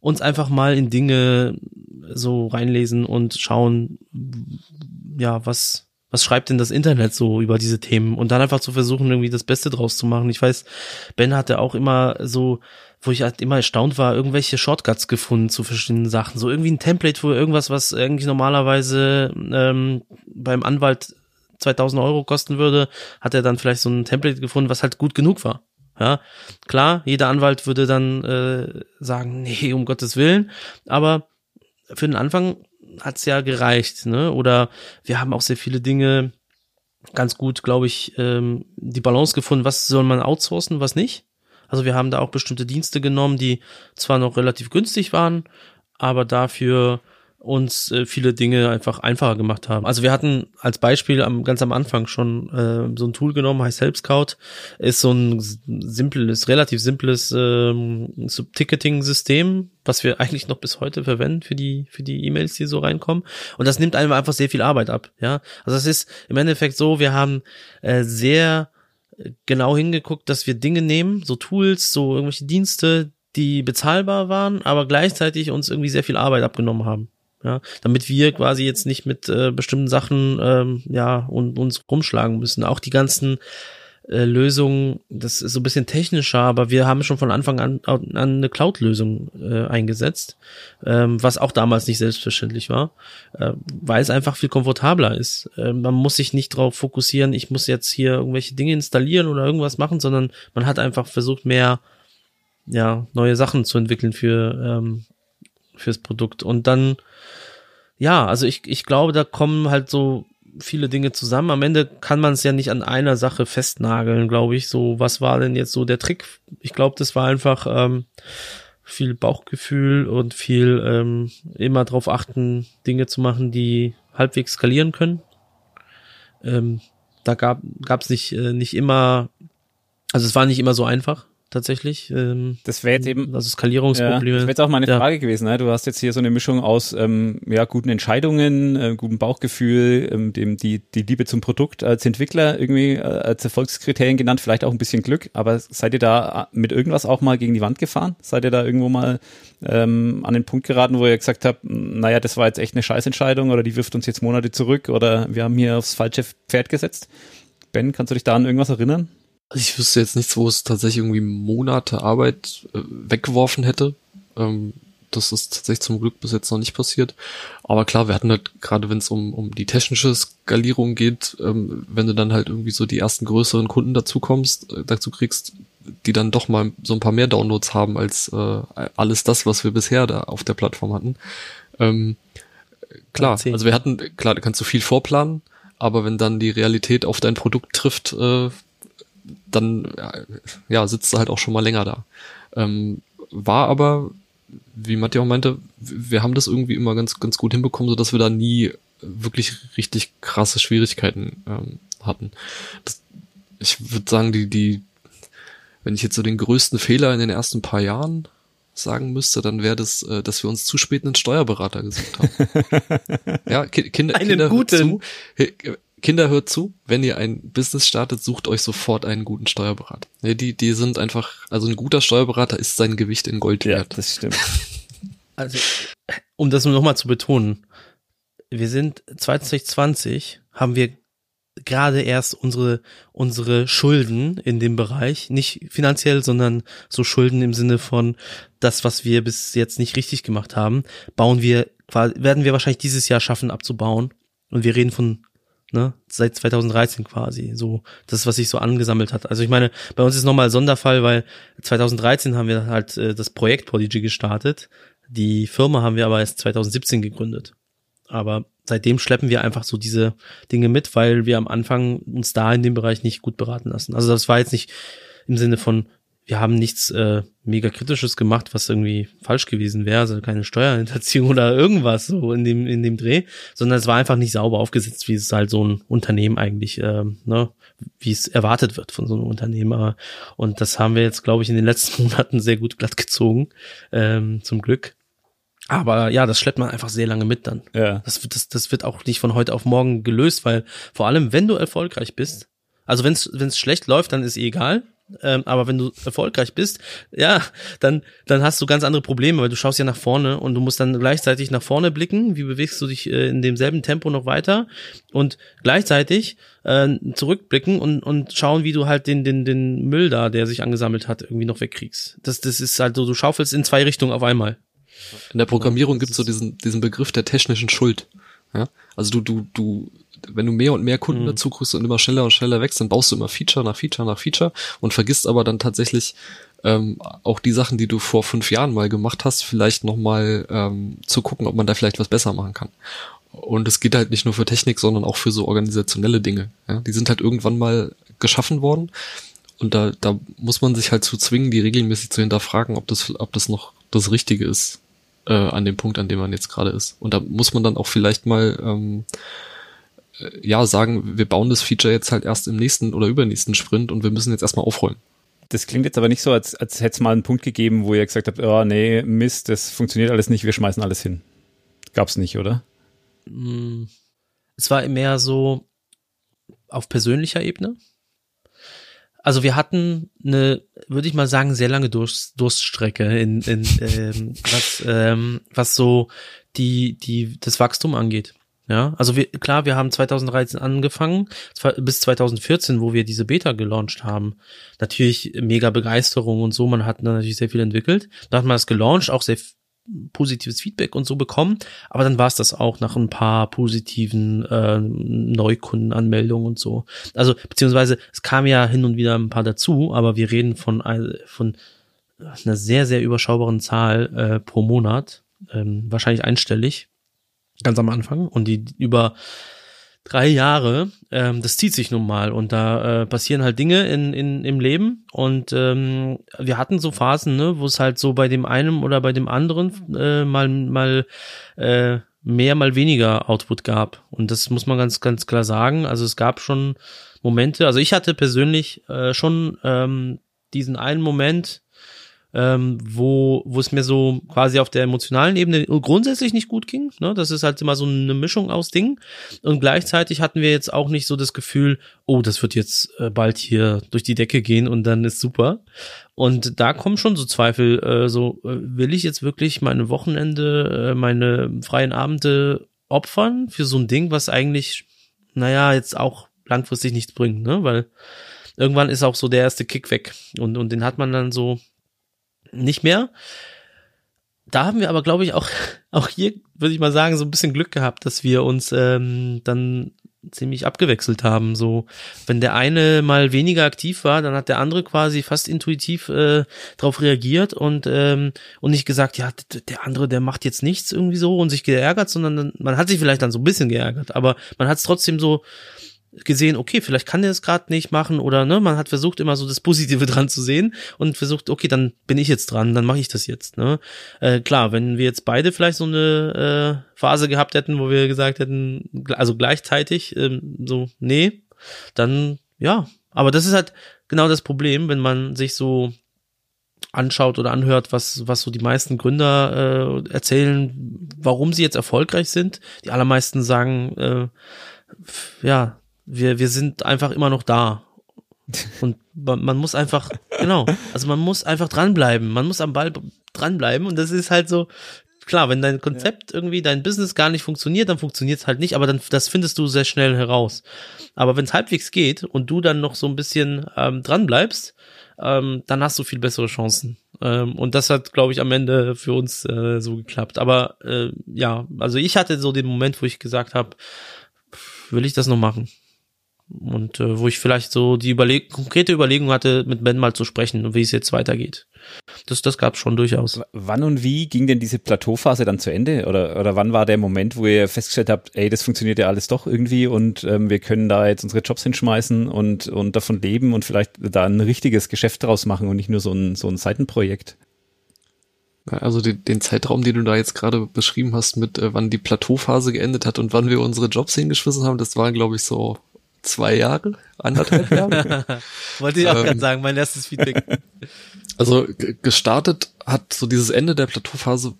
B: uns einfach mal in Dinge so reinlesen und schauen, ja, was, was schreibt denn das Internet so über diese Themen und dann einfach zu versuchen, irgendwie das Beste draus zu machen. Ich weiß, Ben hatte auch immer so, wo ich halt immer erstaunt war, irgendwelche Shortcuts gefunden zu verschiedenen Sachen. So irgendwie ein Template, wo irgendwas, was eigentlich normalerweise ähm, beim Anwalt 2000 Euro kosten würde, hat er dann vielleicht so ein Template gefunden, was halt gut genug war. Ja, klar, jeder Anwalt würde dann äh, sagen, nee, um Gottes Willen, aber für den Anfang hat's ja gereicht, ne? Oder wir haben auch sehr viele Dinge ganz gut, glaube ich, ähm, die Balance gefunden, was soll man outsourcen, was nicht. Also wir haben da auch bestimmte Dienste genommen, die zwar noch relativ günstig waren, aber dafür uns äh, viele Dinge einfach einfacher gemacht haben. Also wir hatten als Beispiel am, ganz am Anfang schon äh, so ein Tool genommen, heißt Help Scout, ist so ein simples, relativ simples ähm, so Ticketing-System, was wir eigentlich noch bis heute verwenden für die für die E-Mails, die so reinkommen. Und das nimmt einem einfach sehr viel Arbeit ab. Ja, also es ist im Endeffekt so, wir haben äh, sehr genau hingeguckt, dass wir Dinge nehmen, so Tools, so irgendwelche Dienste, die bezahlbar waren, aber gleichzeitig uns irgendwie sehr viel Arbeit abgenommen haben ja, damit wir quasi jetzt nicht mit äh, bestimmten Sachen ähm, ja und uns rumschlagen müssen. Auch die ganzen äh, Lösungen, das ist so ein bisschen technischer, aber wir haben schon von Anfang an, an eine Cloud-Lösung äh, eingesetzt, ähm, was auch damals nicht selbstverständlich war, äh, weil es einfach viel komfortabler ist. Äh, man muss sich nicht darauf fokussieren, ich muss jetzt hier irgendwelche Dinge installieren oder irgendwas machen, sondern man hat einfach versucht, mehr ja neue Sachen zu entwickeln für ähm, fürs Produkt und dann ja, also ich, ich glaube, da kommen halt so viele Dinge zusammen. Am Ende kann man es ja nicht an einer Sache festnageln, glaube ich. So, was war denn jetzt so der Trick? Ich glaube, das war einfach ähm, viel Bauchgefühl und viel ähm, immer darauf achten, Dinge zu machen, die halbwegs skalieren können. Ähm, da gab es nicht äh, nicht immer, also es war nicht immer so einfach tatsächlich. Ähm,
A: das wäre jetzt eben
B: also Skalierungsprobleme. Ja,
A: das wäre jetzt auch meine Frage ja. gewesen. Ne? Du hast jetzt hier so eine Mischung aus ähm, ja guten Entscheidungen, äh, gutem Bauchgefühl, ähm, dem die die Liebe zum Produkt als Entwickler irgendwie äh, als Erfolgskriterien genannt, vielleicht auch ein bisschen Glück. Aber seid ihr da mit irgendwas auch mal gegen die Wand gefahren? Seid ihr da irgendwo mal ähm, an den Punkt geraten, wo ihr gesagt habt, naja, das war jetzt echt eine Scheißentscheidung oder die wirft uns jetzt Monate zurück oder wir haben hier aufs falsche Pferd gesetzt? Ben, kannst du dich da an irgendwas erinnern?
C: Also ich wüsste jetzt nichts, wo es tatsächlich irgendwie Monate Arbeit äh, weggeworfen hätte. Ähm, das ist tatsächlich zum Glück bis jetzt noch nicht passiert. Aber klar, wir hatten halt, gerade wenn es um, um die technische Skalierung geht, ähm, wenn du dann halt irgendwie so die ersten größeren Kunden dazu kommst, äh, dazu kriegst, die dann doch mal so ein paar mehr Downloads haben als äh, alles das, was wir bisher da auf der Plattform hatten. Ähm, klar, also wir hatten, klar, da kannst du viel vorplanen, aber wenn dann die Realität auf dein Produkt trifft, äh, dann ja, sitzt du halt auch schon mal länger da. Ähm, war aber, wie Matthias auch meinte, wir haben das irgendwie immer ganz, ganz gut hinbekommen, so dass wir da nie wirklich richtig krasse Schwierigkeiten ähm, hatten. Das, ich würde sagen, die, die, wenn ich jetzt so den größten Fehler in den ersten paar Jahren sagen müsste, dann wäre das, äh, dass wir uns zu spät einen Steuerberater gesucht haben. ja, Ki Kinder,
B: einen
C: Kinder
B: guten.
C: Zu, Kinder hört zu, wenn ihr ein Business startet, sucht euch sofort einen guten Steuerberater. Ja, die, die sind einfach, also ein guter Steuerberater ist sein Gewicht in Gold wert.
A: Ja, das stimmt.
B: Also, um das nur nochmal zu betonen, wir sind 2020, haben wir gerade erst unsere, unsere Schulden in dem Bereich, nicht finanziell, sondern so Schulden im Sinne von das, was wir bis jetzt nicht richtig gemacht haben, bauen wir werden wir wahrscheinlich dieses Jahr schaffen abzubauen. Und wir reden von ne, seit 2013 quasi. So, das, was sich so angesammelt hat. Also ich meine, bei uns ist nochmal Sonderfall, weil 2013 haben wir halt äh, das Projekt Prodigy gestartet. Die Firma haben wir aber erst 2017 gegründet. Aber seitdem schleppen wir einfach so diese Dinge mit, weil wir am Anfang uns da in dem Bereich nicht gut beraten lassen. Also das war jetzt nicht im Sinne von, wir haben nichts äh, mega kritisches gemacht, was irgendwie falsch gewesen wäre, also keine Steuerhinterziehung oder irgendwas so in dem in dem Dreh, sondern es war einfach nicht sauber aufgesetzt, wie es halt so ein Unternehmen eigentlich, äh, ne, wie es erwartet wird von so einem Unternehmer. Und das haben wir jetzt, glaube ich, in den letzten Monaten sehr gut glatt gezogen, ähm, zum Glück. Aber ja, das schleppt man einfach sehr lange mit dann. Ja. Das, das, das wird auch nicht von heute auf morgen gelöst, weil vor allem, wenn du erfolgreich bist, also wenn es schlecht läuft, dann ist eh egal, ähm, aber wenn du erfolgreich bist, ja, dann, dann hast du ganz andere Probleme, weil du schaust ja nach vorne und du musst dann gleichzeitig nach vorne blicken. Wie bewegst du dich äh, in demselben Tempo noch weiter? Und gleichzeitig äh, zurückblicken und, und schauen, wie du halt den, den, den Müll da, der sich angesammelt hat, irgendwie noch wegkriegst. Das, das ist halt so, du schaufelst in zwei Richtungen auf einmal.
C: In der Programmierung gibt es so diesen, diesen Begriff der technischen Schuld. Ja? Also du, du, du wenn du mehr und mehr Kunden mhm. dazu kriegst und immer schneller und schneller wächst, dann baust du immer Feature nach Feature nach Feature und vergisst aber dann tatsächlich ähm, auch die Sachen, die du vor fünf Jahren mal gemacht hast, vielleicht nochmal ähm, zu gucken, ob man da vielleicht was besser machen kann. Und es geht halt nicht nur für Technik, sondern auch für so organisationelle Dinge. Ja? Die sind halt irgendwann mal geschaffen worden und da, da muss man sich halt zu zwingen, die regelmäßig zu hinterfragen, ob das, ob das noch das Richtige ist äh, an dem Punkt, an dem man jetzt gerade ist. Und da muss man dann auch vielleicht mal ähm, äh, ja, sagen, wir bauen das Feature jetzt halt erst im nächsten oder übernächsten Sprint und wir müssen jetzt erstmal aufräumen.
A: Das klingt jetzt aber nicht so, als, als hätte es mal einen Punkt gegeben, wo ihr gesagt habt, oh nee, Mist, das funktioniert alles nicht, wir schmeißen alles hin. Gab's nicht, oder?
B: Mm, es war mehr so auf persönlicher Ebene. Also wir hatten eine, würde ich mal sagen, sehr lange Durst, Durststrecke in, in ähm, was, ähm, was so die, die, das Wachstum angeht. Ja, also wir, klar, wir haben 2013 angefangen, bis 2014, wo wir diese Beta gelauncht haben. Natürlich mega Begeisterung und so, man hat natürlich sehr viel entwickelt. Da hat man es gelauncht, auch sehr positives Feedback und so bekommen, aber dann war es das auch nach ein paar positiven äh, Neukundenanmeldungen und so. Also beziehungsweise es kam ja hin und wieder ein paar dazu, aber wir reden von von einer sehr sehr überschaubaren Zahl äh, pro Monat, ähm, wahrscheinlich einstellig ganz am Anfang. Und die über drei Jahre, ähm, das zieht sich nun mal. Und da äh, passieren halt Dinge in, in, im Leben. Und ähm, wir hatten so Phasen, ne, wo es halt so bei dem einen oder bei dem anderen äh, mal, mal äh, mehr, mal weniger Output gab. Und das muss man ganz, ganz klar sagen. Also es gab schon Momente, also ich hatte persönlich äh, schon ähm, diesen einen Moment, ähm, wo, wo es mir so quasi auf der emotionalen Ebene grundsätzlich nicht gut ging. Ne? Das ist halt immer so eine Mischung aus Dingen. Und gleichzeitig hatten wir jetzt auch nicht so das Gefühl, oh, das wird jetzt äh, bald hier durch die Decke gehen und dann ist super. Und da kommen schon so Zweifel, äh, so äh, will ich jetzt wirklich meine Wochenende, äh, meine freien Abende opfern für so ein Ding, was eigentlich, naja, jetzt auch langfristig nichts bringt, ne? Weil irgendwann ist auch so der erste Kick weg und, und den hat man dann so nicht mehr. Da haben wir aber, glaube ich, auch, auch hier, würde ich mal sagen, so ein bisschen Glück gehabt, dass wir uns ähm, dann ziemlich abgewechselt haben. So, wenn der eine mal weniger aktiv war, dann hat der andere quasi fast intuitiv äh, darauf reagiert und ähm, und nicht gesagt, ja, der andere, der macht jetzt nichts irgendwie so und sich geärgert, sondern man hat sich vielleicht dann so ein bisschen geärgert, aber man hat es trotzdem so gesehen, okay, vielleicht kann der es gerade nicht machen oder ne, man hat versucht immer so das Positive dran zu sehen und versucht, okay, dann bin ich jetzt dran, dann mache ich das jetzt. Ne? Äh, klar, wenn wir jetzt beide vielleicht so eine äh, Phase gehabt hätten, wo wir gesagt hätten, also gleichzeitig ähm, so, nee, dann ja, aber das ist halt genau das Problem, wenn man sich so anschaut oder anhört, was, was so die meisten Gründer äh, erzählen, warum sie jetzt erfolgreich sind. Die allermeisten sagen, äh, ja, wir, wir sind einfach immer noch da. Und man, man muss einfach, genau, also man muss einfach dranbleiben. Man muss am Ball dranbleiben. Und das ist halt so, klar, wenn dein Konzept irgendwie, dein Business gar nicht funktioniert, dann funktioniert es halt nicht, aber dann das findest du sehr schnell heraus. Aber wenn es halbwegs geht und du dann noch so ein bisschen ähm, dran bleibst, ähm, dann hast du viel bessere Chancen. Ähm, und das hat, glaube ich, am Ende für uns äh, so geklappt. Aber äh, ja, also ich hatte so den Moment, wo ich gesagt habe, will ich das noch machen? Und äh, wo ich vielleicht so die Überleg konkrete Überlegung hatte, mit Ben mal zu sprechen und wie es jetzt weitergeht. Das, das gab es schon durchaus.
A: Wann und wie ging denn diese Plateauphase dann zu Ende? Oder, oder wann war der Moment, wo ihr festgestellt habt, ey, das funktioniert ja alles doch irgendwie und ähm, wir können da jetzt unsere Jobs hinschmeißen und, und davon leben und vielleicht da ein richtiges Geschäft draus machen und nicht nur so ein, so ein Seitenprojekt?
C: Also den, den Zeitraum, den du da jetzt gerade beschrieben hast, mit äh, wann die Plateauphase geendet hat und wann wir unsere Jobs hingeschmissen haben, das waren, glaube ich, so zwei Jahre, anderthalb Jahre.
B: Wollte ich auch ähm, gerade sagen, mein erstes Feedback.
C: Also gestartet hat so dieses Ende der Plateauphase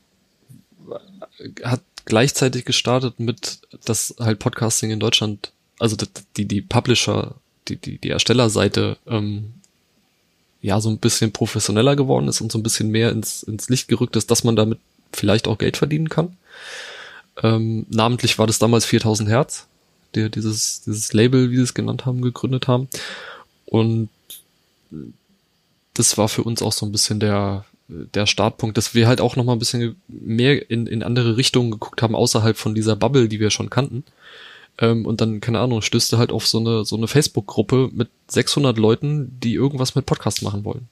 C: hat gleichzeitig gestartet mit, dass halt Podcasting in Deutschland, also die, die Publisher, die, die, die Erstellerseite ähm, ja so ein bisschen professioneller geworden ist und so ein bisschen mehr ins, ins Licht gerückt ist, dass man damit vielleicht auch Geld verdienen kann. Ähm, namentlich war das damals 4000 Hertz, der dieses, dieses Label, wie sie es genannt haben, gegründet haben. Und das war für uns auch so ein bisschen der, der Startpunkt, dass wir halt auch noch mal ein bisschen mehr in, in andere Richtungen geguckt haben, außerhalb von dieser Bubble, die wir schon kannten. Ähm, und dann, keine Ahnung, stößte halt auf so eine, so eine Facebook-Gruppe mit 600 Leuten, die irgendwas mit Podcast machen wollen.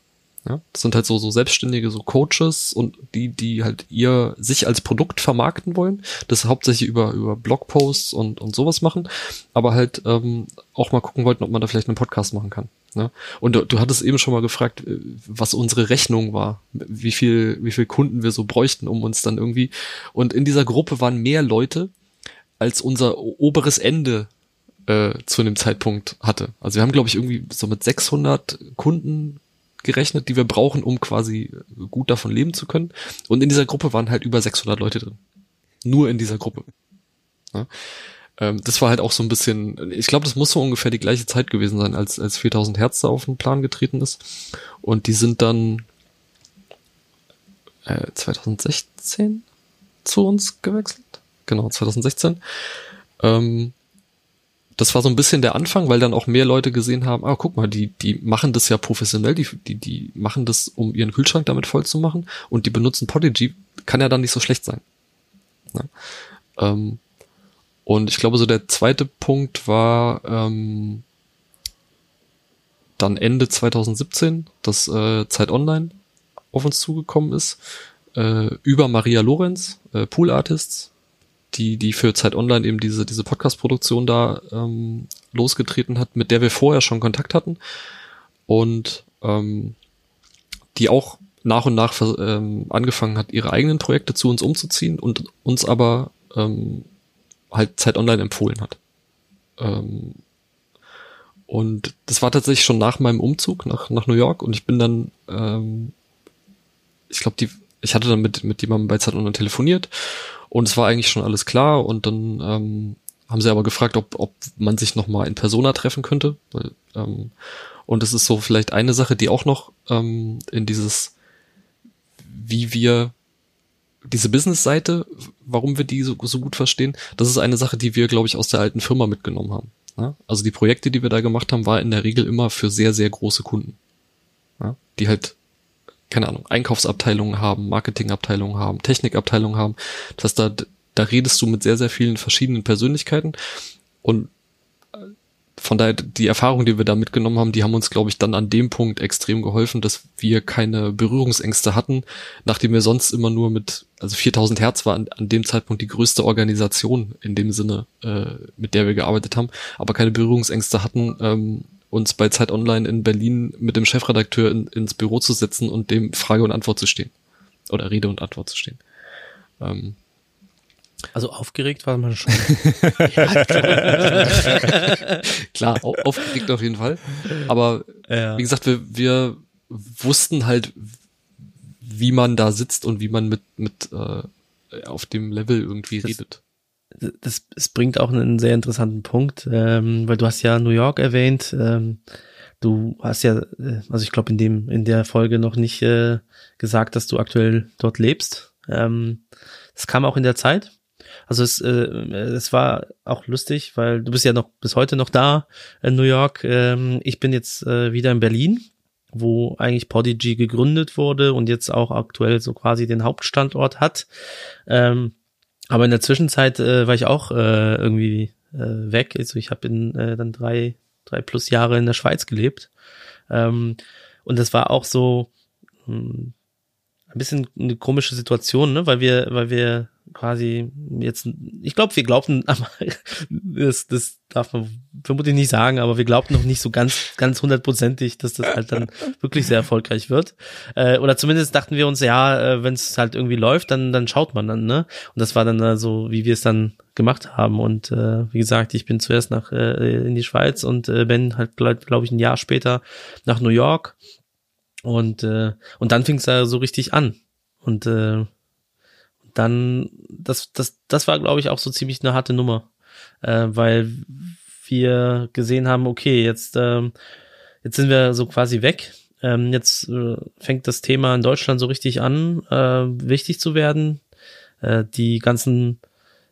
C: Ja, das sind halt so, so selbstständige, so Coaches und die, die halt ihr sich als Produkt vermarkten wollen. Das hauptsächlich über, über Blogposts und, und sowas machen, aber halt ähm, auch mal gucken wollten, ob man da vielleicht einen Podcast machen kann. Ne? Und du, du hattest eben schon mal gefragt, äh, was unsere Rechnung war, wie viel, wie viel Kunden wir so bräuchten, um uns dann irgendwie. Und in dieser Gruppe waren mehr Leute, als unser oberes Ende äh, zu einem Zeitpunkt hatte. Also wir haben, glaube ich, irgendwie so mit 600 Kunden gerechnet, die wir brauchen, um quasi gut davon leben zu können. Und in dieser Gruppe waren halt über 600 Leute drin. Nur in dieser Gruppe. Ja? Ähm, das war halt auch so ein bisschen, ich glaube, das muss so ungefähr die gleiche Zeit gewesen sein, als, als 4000 Hertz da auf den Plan getreten ist. Und die sind dann äh, 2016 zu uns gewechselt genau, 2016. Ähm, das war so ein bisschen der Anfang, weil dann auch mehr Leute gesehen haben, ah, guck mal, die, die machen das ja professionell, die, die, die machen das, um ihren Kühlschrank damit voll zu machen und die benutzen Podigy, kann ja dann nicht so schlecht sein. Ja. Ähm, und ich glaube, so der zweite Punkt war ähm, dann Ende 2017, dass äh, Zeit Online auf uns zugekommen ist, äh, über Maria Lorenz, äh, Pool Artists, die, die für Zeit Online eben diese, diese Podcast-Produktion da ähm, losgetreten hat, mit der wir vorher schon Kontakt hatten und ähm, die auch nach und nach ähm, angefangen hat, ihre eigenen Projekte zu uns umzuziehen und uns aber ähm, halt Zeit Online empfohlen hat. Ähm, und das war tatsächlich schon nach meinem Umzug nach, nach New York und ich bin dann, ähm, ich glaube, die, ich hatte dann mit, mit jemandem bei Zeit Online telefoniert und es war eigentlich schon alles klar und dann ähm, haben sie aber gefragt, ob, ob man sich nochmal in Persona treffen könnte. Weil, ähm, und es ist so vielleicht eine Sache, die auch noch ähm, in dieses, wie wir diese Business-Seite, warum wir die so, so gut verstehen, das ist eine Sache, die wir, glaube ich, aus der alten Firma mitgenommen haben. Ja? Also die Projekte, die wir da gemacht haben, war in der Regel immer für sehr, sehr große Kunden. Ja? Die halt keine Ahnung, Einkaufsabteilungen haben, Marketingabteilungen haben, Technikabteilungen haben. Das heißt, da, da redest du mit sehr, sehr vielen verschiedenen Persönlichkeiten und äh, von daher, die Erfahrungen, die wir da mitgenommen haben, die haben uns, glaube ich, dann an dem Punkt extrem geholfen, dass wir keine Berührungsängste hatten, nachdem wir sonst immer nur mit, also 4000 Hertz war an, an dem Zeitpunkt die größte Organisation in dem Sinne, äh, mit der wir gearbeitet haben, aber keine Berührungsängste hatten, ähm, uns bei Zeit Online in Berlin mit dem Chefredakteur in, ins Büro zu setzen und dem Frage und Antwort zu stehen. Oder Rede und Antwort zu stehen. Ähm,
B: also aufgeregt war man schon.
C: ja, klar, klar aufgeregt auf jeden Fall. Aber ja. wie gesagt, wir, wir wussten halt, wie man da sitzt und wie man mit, mit äh, auf dem Level irgendwie
B: das,
C: redet
B: das, es bringt auch einen sehr interessanten Punkt, ähm, weil du hast ja New York erwähnt. Ähm, du hast ja, äh, also ich glaube in dem in der Folge noch nicht äh, gesagt, dass du aktuell dort lebst. Ähm, das kam auch in der Zeit. Also es, äh, es war auch lustig, weil du bist ja noch bis heute noch da in New York. Ähm, ich bin jetzt äh, wieder in Berlin wo eigentlich Podigy gegründet wurde und jetzt auch aktuell so quasi den Hauptstandort hat. Ähm, aber in der Zwischenzeit äh, war ich auch äh, irgendwie äh, weg. Also ich habe äh, dann drei, drei plus Jahre in der Schweiz gelebt. Ähm, und das war auch so mh, hm, ein bisschen eine komische Situation, ne? Weil wir, weil wir quasi jetzt, ich glaube, wir glaubten, aber das, das darf man vermutlich nicht sagen, aber wir glaubten noch nicht so ganz, ganz hundertprozentig, dass das halt dann wirklich sehr erfolgreich wird. Äh, oder zumindest dachten wir uns, ja, äh, wenn es halt irgendwie läuft, dann, dann schaut man dann, ne? Und das war dann äh, so, wie wir es dann gemacht haben. Und äh, wie gesagt, ich bin zuerst nach äh, in die Schweiz und äh, Ben halt, glaube glaub ich, ein Jahr später nach New York. Und, äh, und dann fing es da so richtig an. Und äh, dann, das, das, das war, glaube ich, auch so ziemlich eine harte Nummer, äh, weil wir gesehen haben, okay, jetzt, ähm, jetzt sind wir so quasi weg. Ähm, jetzt äh, fängt das Thema in Deutschland so richtig an, äh, wichtig zu werden. Äh, die ganzen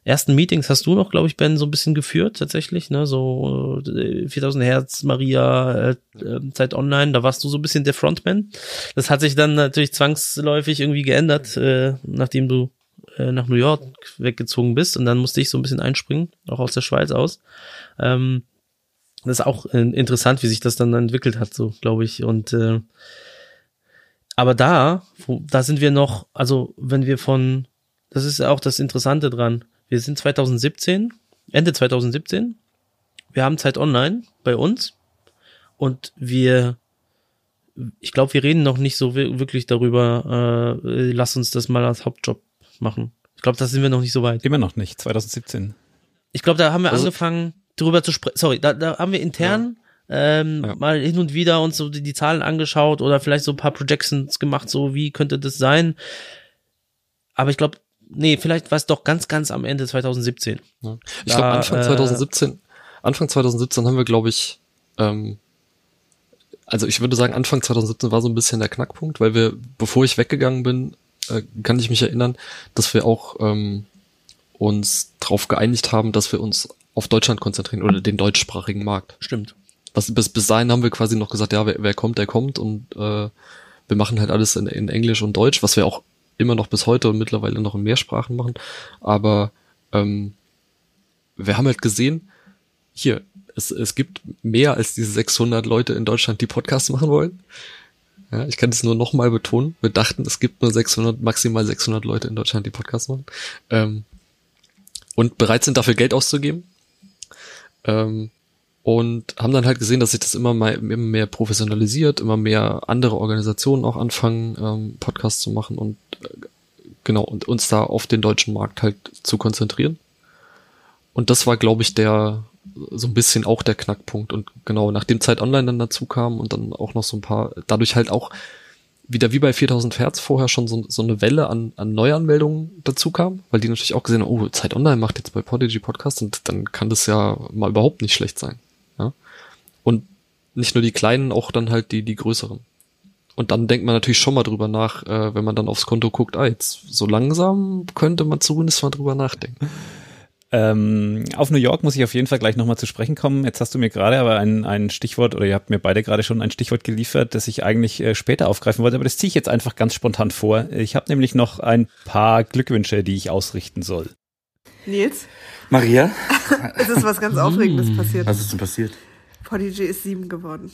B: ersten Meetings hast du noch, glaube ich, Ben, so ein bisschen geführt tatsächlich, ne? So äh, 4000 Hertz, Maria, äh, äh, Zeit Online, da warst du so ein bisschen der Frontman. Das hat sich dann natürlich zwangsläufig irgendwie geändert, äh, nachdem du äh, nach New York weggezogen bist und dann musste ich so ein bisschen einspringen, auch aus der Schweiz aus. Ähm, das ist auch äh, interessant, wie sich das dann entwickelt hat, so glaube ich. Und äh, aber da, wo, da sind wir noch, also wenn wir von, das ist auch das Interessante dran. Wir sind 2017, Ende 2017. Wir haben Zeit online bei uns und wir ich glaube, wir reden noch nicht so wirklich darüber, äh, lass uns das mal als Hauptjob machen. Ich glaube, da sind wir noch nicht so weit.
A: Immer noch nicht, 2017.
B: Ich glaube, da haben wir also, angefangen, darüber zu sprechen. Sorry, da, da haben wir intern ja. Ähm, ja. mal hin und wieder uns so die, die, Zahlen angeschaut oder vielleicht so ein paar Projections gemacht, so wie könnte das sein. Aber ich glaube, nee, vielleicht war es doch ganz, ganz am Ende 2017.
C: Ja. Ich glaube, Anfang äh, 2017, Anfang 2017 haben wir, glaube ich, ähm, also ich würde sagen, Anfang 2017 war so ein bisschen der Knackpunkt, weil wir, bevor ich weggegangen bin, äh, kann ich mich erinnern, dass wir auch ähm, uns darauf geeinigt haben, dass wir uns auf Deutschland konzentrieren oder den deutschsprachigen Markt.
B: Stimmt.
C: Was, bis, bis dahin haben wir quasi noch gesagt, ja, wer, wer kommt, der kommt und äh, wir machen halt alles in, in Englisch und Deutsch, was wir auch immer noch bis heute und mittlerweile noch in mehr Sprachen machen. Aber ähm, wir haben halt gesehen, hier, es, es gibt mehr als diese 600 Leute in Deutschland, die Podcasts machen wollen. Ja, ich kann das nur nochmal betonen. Wir dachten, es gibt nur 600, maximal 600 Leute in Deutschland, die Podcasts machen. Ähm, und bereit sind, dafür Geld auszugeben. Ähm, und haben dann halt gesehen, dass sich das immer, mal, immer mehr professionalisiert, immer mehr andere Organisationen auch anfangen, ähm, Podcasts zu machen und äh, genau, und uns da auf den deutschen Markt halt zu konzentrieren. Und das war, glaube ich, der, so ein bisschen auch der Knackpunkt. Und genau, nachdem Zeit Online dann dazu kam und dann auch noch so ein paar, dadurch halt auch wieder wie bei 4000 Hertz vorher schon so, so eine Welle an, an Neuanmeldungen dazu kam, weil die natürlich auch gesehen haben, oh, Zeit Online macht jetzt bei Podigy Podcast und dann kann das ja mal überhaupt nicht schlecht sein. Ja? Und nicht nur die kleinen, auch dann halt die, die größeren. Und dann denkt man natürlich schon mal drüber nach, äh, wenn man dann aufs Konto guckt, ah, jetzt so langsam könnte man zumindest mal drüber nachdenken.
A: Ähm, auf New York muss ich auf jeden Fall gleich nochmal zu sprechen kommen. Jetzt hast du mir gerade aber ein, ein Stichwort oder ihr habt mir beide gerade schon ein Stichwort geliefert, das ich eigentlich äh, später aufgreifen wollte, aber das ziehe ich jetzt einfach ganz spontan vor. Ich habe nämlich noch ein paar Glückwünsche, die ich ausrichten soll.
D: Nils?
E: Maria?
D: es ist was ganz Aufregendes passiert.
E: Was ist denn passiert?
D: Prodigy ist sieben geworden.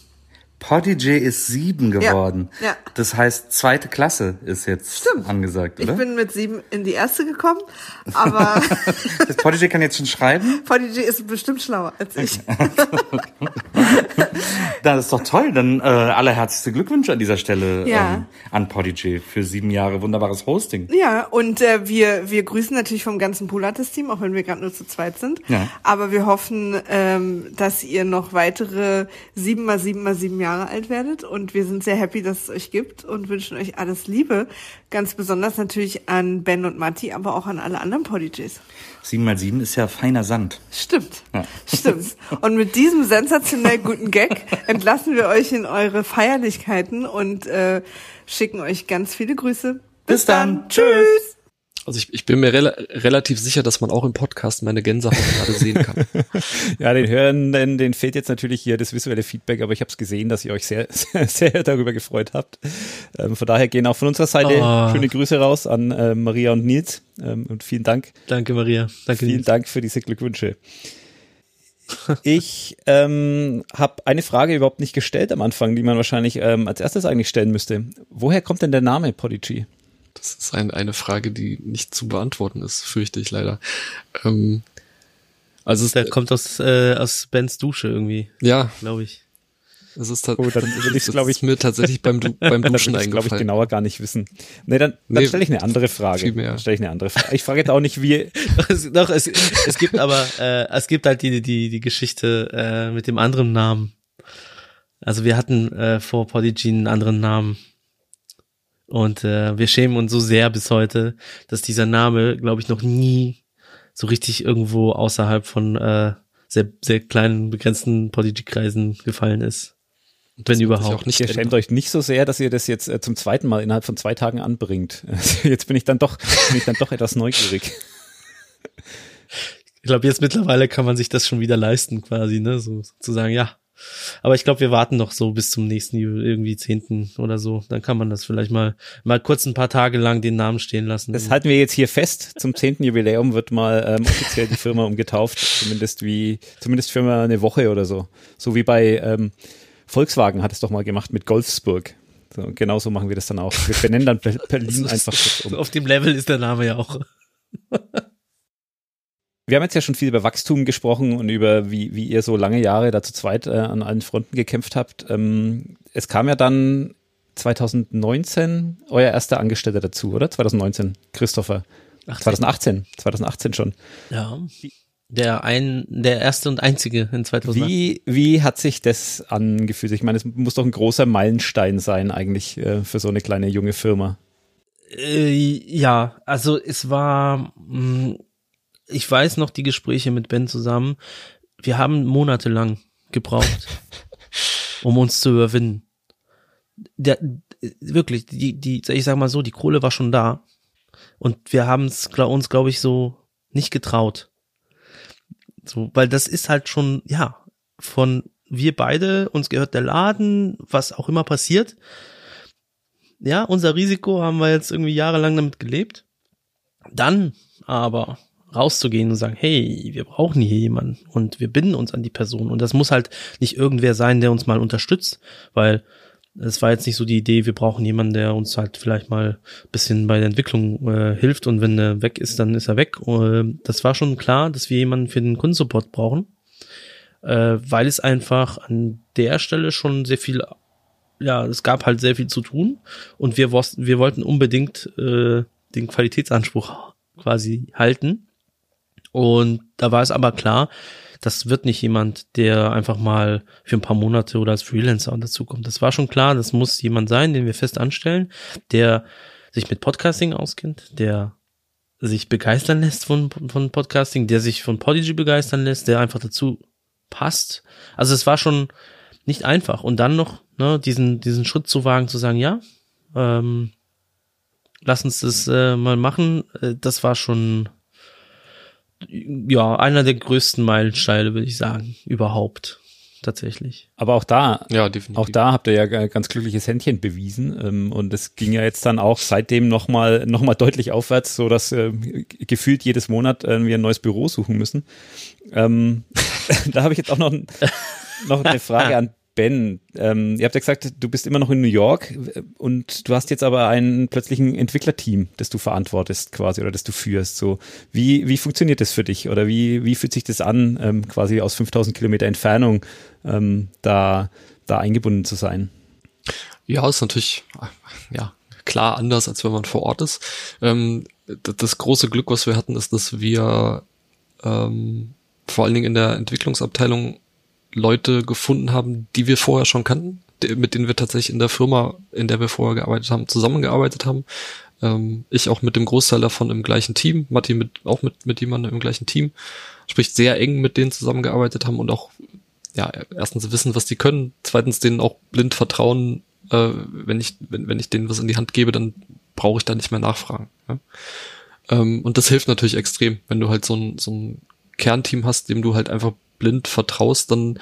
E: Prodigy ist sieben geworden.
D: Ja, ja.
E: Das heißt, zweite Klasse ist jetzt Stimmt. angesagt, oder?
D: Ich bin mit sieben in die erste gekommen, aber.
E: das Prodigy kann jetzt schon schreiben?
D: Prodigy ist bestimmt schlauer als ich.
E: das ist doch toll. Dann äh, allerherzigste Glückwünsche an dieser Stelle ja. ähm, an Prodigy für sieben Jahre wunderbares Hosting.
D: Ja, und äh, wir, wir grüßen natürlich vom ganzen Polatis-Team, auch wenn wir gerade nur zu zweit sind. Ja. Aber wir hoffen, ähm, dass ihr noch weitere sieben mal sieben mal sieben Jahre Jahre alt werdet und wir sind sehr happy, dass es euch gibt und wünschen euch alles Liebe. Ganz besonders natürlich an Ben und Matti, aber auch an alle anderen
E: mal sieben ist ja feiner Sand.
D: Stimmt, ja. stimmt. Und mit diesem sensationell guten Gag entlassen wir euch in eure Feierlichkeiten und äh, schicken euch ganz viele Grüße.
E: Bis, Bis dann. dann. Tschüss.
C: Also ich, ich bin mir rela relativ sicher, dass man auch im Podcast meine Gänsehaut gerade sehen kann.
A: ja, den Hörenden, den fehlt jetzt natürlich hier das visuelle Feedback, aber ich habe es gesehen, dass ihr euch sehr, sehr, sehr darüber gefreut habt. Ähm, von daher gehen auch von unserer Seite oh. schöne Grüße raus an äh, Maria und Nils ähm, und vielen Dank.
B: Danke Maria. Danke
A: Vielen
B: Nils.
A: Dank für diese Glückwünsche. Ich ähm, habe eine Frage überhaupt nicht gestellt am Anfang, die man wahrscheinlich ähm, als erstes eigentlich stellen müsste. Woher kommt denn der Name Podigy?
C: Das ist ein, eine Frage, die nicht zu beantworten ist, fürchte ich leider. Ähm,
B: also der es, kommt aus, äh, aus Bens Dusche irgendwie.
C: Ja.
B: Glaube ich.
C: Das ist, oh, dann will ich, glaube ich, mir tatsächlich beim, du beim Duschen eingefallen. glaube ich,
A: genauer gar nicht wissen. Nee, dann, dann nee, stelle ich eine andere Frage. Dann stelle ich eine andere Frage. Ich frage jetzt auch nicht, wie.
B: Doch, es, es gibt aber, äh, es gibt halt die, die, die Geschichte äh, mit dem anderen Namen. Also wir hatten äh, vor Podigy einen anderen Namen. Und äh, wir schämen uns so sehr bis heute, dass dieser Name, glaube ich, noch nie so richtig irgendwo außerhalb von äh, sehr, sehr kleinen, begrenzten Podigy-Kreisen gefallen ist. wenn überhaupt.
A: Nicht ihr schämt euch nicht so sehr, dass ihr das jetzt äh, zum zweiten Mal innerhalb von zwei Tagen anbringt. jetzt bin ich dann doch, bin ich dann doch etwas neugierig.
B: Ich glaube, jetzt mittlerweile kann man sich das schon wieder leisten, quasi, ne? So zu sagen, ja, aber ich glaube, wir warten noch so bis zum nächsten irgendwie zehnten oder so. Dann kann man das vielleicht mal mal kurz ein paar Tage lang den Namen stehen lassen.
A: Das halten wir jetzt hier fest. Zum zehnten Jubiläum wird mal ähm, offiziell die Firma umgetauft, zumindest wie zumindest für mal eine Woche oder so. So wie bei ähm, Volkswagen hat es doch mal gemacht mit Golfsburg. So, genauso machen wir das dann auch. Wir benennen dann Berlin einfach
B: um. Auf dem Level ist der Name ja auch.
A: Wir haben jetzt ja schon viel über Wachstum gesprochen und über wie, wie ihr so lange Jahre da zu zweit äh, an allen Fronten gekämpft habt. Ähm, es kam ja dann 2019 euer erster Angestellter dazu, oder? 2019, Christopher. 18. 2018, 2018 schon.
B: Ja. Der ein, der erste und einzige in 2018.
A: Wie, wie hat sich das angefühlt? Ich meine, es muss doch ein großer Meilenstein sein eigentlich äh, für so eine kleine junge Firma.
B: Äh, ja, also es war, mh, mm, ich weiß noch die Gespräche mit Ben zusammen. Wir haben monatelang gebraucht, um uns zu überwinden. Der, wirklich, die, die, ich sag mal so, die Kohle war schon da. Und wir haben es uns, glaube ich, so nicht getraut. So, weil das ist halt schon, ja, von wir beide, uns gehört der Laden, was auch immer passiert. Ja, unser Risiko haben wir jetzt irgendwie jahrelang damit gelebt. Dann aber rauszugehen und sagen, hey, wir brauchen hier jemanden und wir binden uns an die Person. Und das muss halt nicht irgendwer sein, der uns mal unterstützt, weil es war jetzt nicht so die Idee, wir brauchen jemanden, der uns halt vielleicht mal bisschen bei der Entwicklung äh, hilft und wenn er weg ist, dann ist er weg. Äh, das war schon klar, dass wir jemanden für den Kundensupport brauchen, äh, weil es einfach an der Stelle schon sehr viel, ja, es gab halt sehr viel zu tun und wir, wir wollten unbedingt äh, den Qualitätsanspruch quasi halten. Und da war es aber klar, das wird nicht jemand, der einfach mal für ein paar Monate oder als Freelancer dazukommt. Das war schon klar, das muss jemand sein, den wir fest anstellen, der sich mit Podcasting auskennt, der sich begeistern lässt von, von Podcasting, der sich von Podigy begeistern lässt, der einfach dazu passt. Also es war schon nicht einfach. Und dann noch ne, diesen, diesen Schritt zu wagen, zu sagen, ja, ähm, lass uns das äh, mal machen, äh, das war schon ja, einer der größten Meilensteine, würde ich sagen, überhaupt. Tatsächlich.
A: Aber auch da, ja, definitiv. auch da habt ihr ja ganz glückliches Händchen bewiesen. Ähm, und es ging ja jetzt dann auch seitdem nochmal noch mal deutlich aufwärts, so dass äh, gefühlt jedes Monat äh, wir ein neues Büro suchen müssen. Ähm, da habe ich jetzt auch noch, noch eine Frage an Ben, ähm, ihr habt ja gesagt, du bist immer noch in New York äh, und du hast jetzt aber einen plötzlichen Entwicklerteam, das du verantwortest quasi oder das du führst. So, wie, wie funktioniert das für dich oder wie, wie fühlt sich das an, ähm, quasi aus 5000 Kilometer Entfernung ähm, da, da eingebunden zu sein?
C: Ja, ist natürlich, ja, klar anders, als wenn man vor Ort ist. Ähm, das große Glück, was wir hatten, ist, dass wir ähm, vor allen Dingen in der Entwicklungsabteilung Leute gefunden haben, die wir vorher schon kannten, mit denen wir tatsächlich in der Firma, in der wir vorher gearbeitet haben, zusammengearbeitet haben. Ähm, ich auch mit dem Großteil davon im gleichen Team, Matti mit, auch mit, mit jemandem im gleichen Team, sprich sehr eng mit denen zusammengearbeitet haben und auch, ja, erstens wissen, was die können, zweitens denen auch blind vertrauen, äh, wenn ich, wenn, wenn ich denen was in die Hand gebe, dann brauche ich da nicht mehr nachfragen. Ja? Ähm, und das hilft natürlich extrem, wenn du halt so ein, so ein Kernteam hast, dem du halt einfach blind vertraust, dann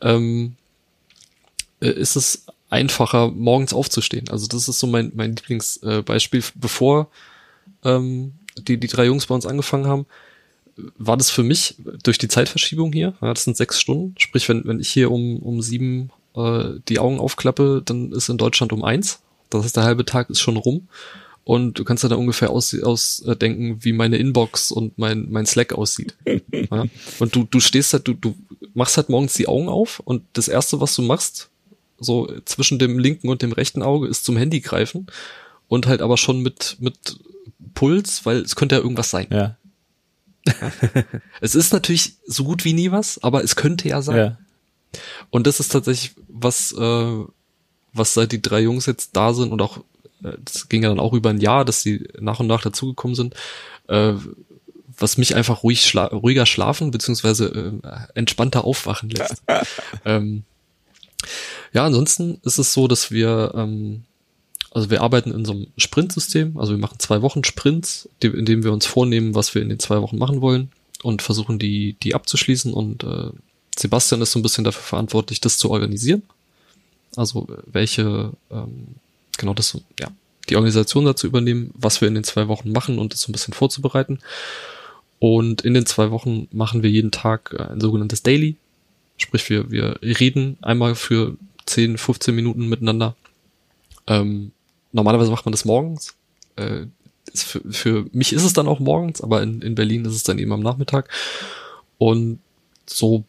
C: ähm, äh, ist es einfacher, morgens aufzustehen. Also das ist so mein, mein Lieblingsbeispiel. Äh, Bevor ähm, die, die drei Jungs bei uns angefangen haben, war das für mich durch die Zeitverschiebung hier, ja, das sind sechs Stunden, sprich, wenn, wenn ich hier um, um sieben äh, die Augen aufklappe, dann ist in Deutschland um eins. Das heißt, der halbe Tag ist schon rum. Und du kannst dir da ungefähr ausdenken, aus, äh, wie meine Inbox und mein, mein Slack aussieht. ja? Und du, du stehst halt, du, du machst halt morgens die Augen auf und das erste, was du machst, so zwischen dem linken und dem rechten Auge, ist zum Handy greifen und halt aber schon mit, mit Puls, weil es könnte ja irgendwas sein.
A: Ja.
C: es ist natürlich so gut wie nie was, aber es könnte ja sein. Ja. Und das ist tatsächlich was, äh, was seit die drei Jungs jetzt da sind und auch, das ging ja dann auch über ein Jahr, dass sie nach und nach dazugekommen sind, äh, was mich einfach ruhig schla ruhiger schlafen beziehungsweise äh, entspannter aufwachen lässt. ähm, ja, ansonsten ist es so, dass wir ähm, also wir arbeiten in so einem Sprint-System, also wir machen zwei Wochen Sprints, in dem wir uns vornehmen, was wir in den zwei Wochen machen wollen und versuchen die, die abzuschließen und äh, Sebastian ist so ein bisschen dafür verantwortlich, das zu organisieren. Also welche, ähm, genau das, ja, die Organisation dazu übernehmen, was wir in den zwei Wochen machen und das so ein bisschen vorzubereiten. Und in den zwei Wochen machen wir jeden Tag ein sogenanntes Daily. Sprich, wir, wir reden einmal für 10, 15 Minuten miteinander. Ähm, normalerweise macht man das morgens. Äh, für, für mich ist es dann auch morgens, aber in, in Berlin ist es dann eben am Nachmittag. Und so,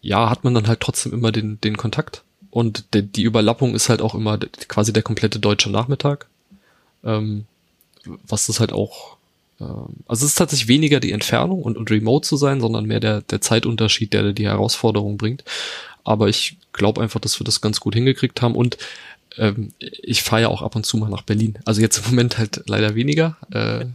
C: ja, hat man dann halt trotzdem immer den, den Kontakt. Und de, die Überlappung ist halt auch immer quasi der komplette deutsche Nachmittag. Ähm, was das halt auch, ähm, also es ist tatsächlich weniger die Entfernung und, und remote zu sein, sondern mehr der, der Zeitunterschied, der die Herausforderung bringt. Aber ich glaube einfach, dass wir das ganz gut hingekriegt haben und ähm, ich fahre ja auch ab und zu mal nach Berlin. Also jetzt im Moment halt leider weniger. Äh,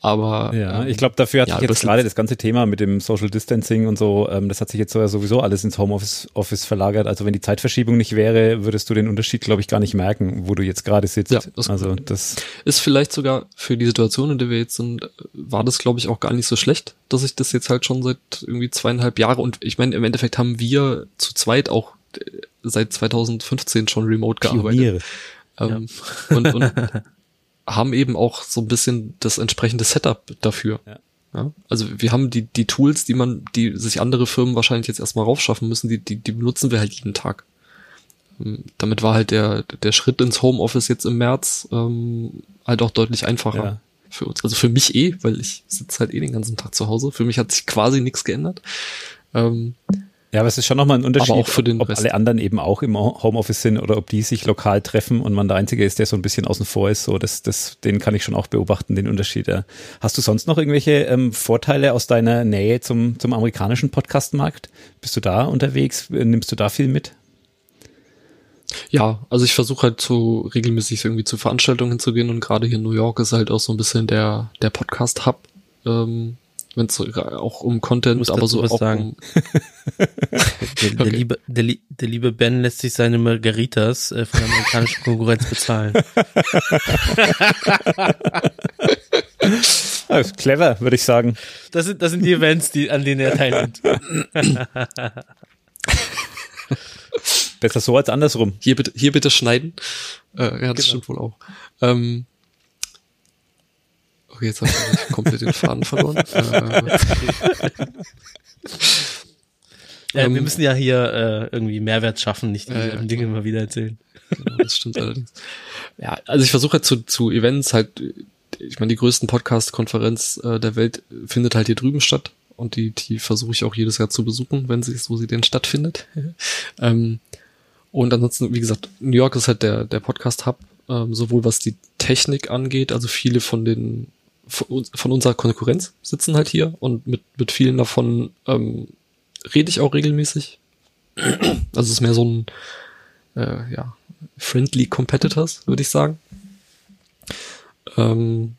C: aber
A: ja, ähm, ich glaube, dafür hat ja, sich jetzt gerade das ganze Thema mit dem Social Distancing und so, ähm, das hat sich jetzt sowieso alles ins Homeoffice Office verlagert. Also wenn die Zeitverschiebung nicht wäre, würdest du den Unterschied, glaube ich, gar nicht merken, wo du jetzt gerade sitzt. Ja,
C: das also das ist vielleicht sogar für die Situation, in der wir jetzt sind, war das, glaube ich, auch gar nicht so schlecht, dass ich das jetzt halt schon seit irgendwie zweieinhalb Jahre und ich meine, im Endeffekt haben wir zu zweit auch seit 2015 schon remote gearbeitet. Ähm, ja. und, und haben eben auch so ein bisschen das entsprechende Setup dafür. Ja. ja. Also wir haben die, die Tools, die man, die sich andere Firmen wahrscheinlich jetzt erstmal raufschaffen müssen, die, die, die benutzen wir halt jeden Tag. Ähm, damit war halt der, der Schritt ins Homeoffice jetzt im März ähm, halt auch deutlich einfacher ja. für uns. Also für mich eh, weil ich sitze halt eh den ganzen Tag zu Hause. Für mich hat sich quasi nichts geändert. Ähm,
A: ja, aber es ist schon nochmal ein Unterschied,
C: aber auch für den
A: ob Rest. alle anderen eben auch im Homeoffice sind oder ob die sich lokal treffen und man der Einzige ist, der so ein bisschen außen vor ist. So, das, das, den kann ich schon auch beobachten, den Unterschied. Ja. Hast du sonst noch irgendwelche ähm, Vorteile aus deiner Nähe zum, zum amerikanischen Podcastmarkt? Bist du da unterwegs? Nimmst du da viel mit?
C: Ja, also ich versuche halt zu regelmäßig irgendwie zu Veranstaltungen hinzugehen und gerade hier in New York ist halt auch so ein bisschen der, der Podcast-Hub. Ähm, wenn es auch um Content, aber so auch
B: sagen. um der, der, okay. liebe, der, der, liebe Ben lässt sich seine Margaritas äh, von der amerikanischen Konkurrenz bezahlen.
A: ah, clever, würde ich sagen.
B: Das sind, das sind die Events, die, an denen er teilnimmt.
A: Besser so als andersrum.
C: Hier bitte, hier bitte schneiden. Äh, ja, das genau. stimmt wohl auch. Ähm, Okay, jetzt habe ich komplett den Faden verloren.
B: Ja, wir ähm, müssen ja hier äh, irgendwie Mehrwert schaffen, nicht die äh, ja, Dinge immer wieder erzählen.
C: Genau, das stimmt allerdings. Ja, also ich versuche halt zu, zu Events halt, ich meine, die größten Podcast-Konferenz äh, der Welt findet halt hier drüben statt und die, die versuche ich auch jedes Jahr zu besuchen, wenn sie, so sie denn stattfindet. ähm, und ansonsten, wie gesagt, New York ist halt der, der Podcast-Hub, ähm, sowohl was die Technik angeht, also viele von den von unserer Konkurrenz sitzen halt hier und mit, mit vielen davon ähm, rede ich auch regelmäßig. Also es ist mehr so ein äh, ja, friendly Competitors, würde ich sagen. Ähm,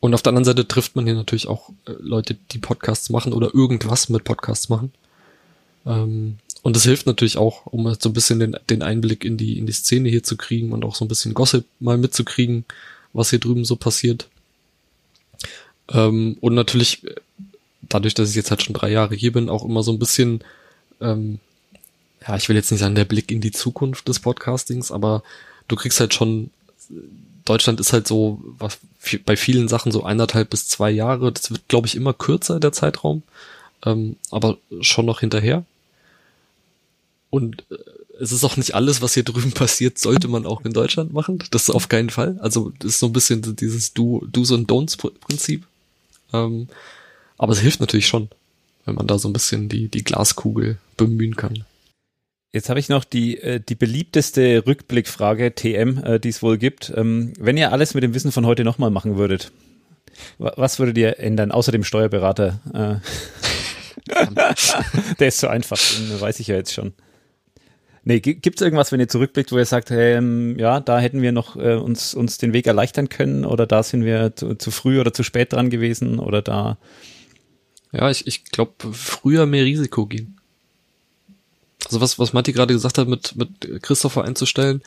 C: und auf der anderen Seite trifft man hier natürlich auch äh, Leute, die Podcasts machen oder irgendwas mit Podcasts machen. Ähm, und das hilft natürlich auch, um halt so ein bisschen den, den Einblick in die, in die Szene hier zu kriegen und auch so ein bisschen Gossip mal mitzukriegen, was hier drüben so passiert. Ähm, und natürlich, dadurch, dass ich jetzt halt schon drei Jahre hier bin, auch immer so ein bisschen, ähm, ja, ich will jetzt nicht sagen, der Blick in die Zukunft des Podcastings, aber du kriegst halt schon, Deutschland ist halt so, was bei vielen Sachen so eineinhalb bis zwei Jahre, das wird, glaube ich, immer kürzer, der Zeitraum, ähm, aber schon noch hinterher. Und äh, es ist auch nicht alles, was hier drüben passiert, sollte man auch in Deutschland machen. Das ist auf keinen Fall. Also das ist so ein bisschen dieses Do, Do's und Don'ts Prinzip. Ähm, aber es hilft natürlich schon, wenn man da so ein bisschen die, die Glaskugel bemühen kann.
A: Jetzt habe ich noch die, äh, die beliebteste Rückblickfrage, TM, äh, die es wohl gibt. Ähm, wenn ihr alles mit dem Wissen von heute nochmal machen würdet, was würdet ihr ändern, außer dem Steuerberater? Äh, der ist so einfach, den weiß ich ja jetzt schon. Nee, gibt es irgendwas, wenn ihr zurückblickt, wo ihr sagt, ähm, ja, da hätten wir noch äh, uns, uns den Weg erleichtern können oder da sind wir zu, zu früh oder zu spät dran gewesen oder da.
C: Ja, ich, ich glaube, früher mehr Risiko gehen. Also was, was Matti gerade gesagt hat, mit, mit Christopher einzustellen,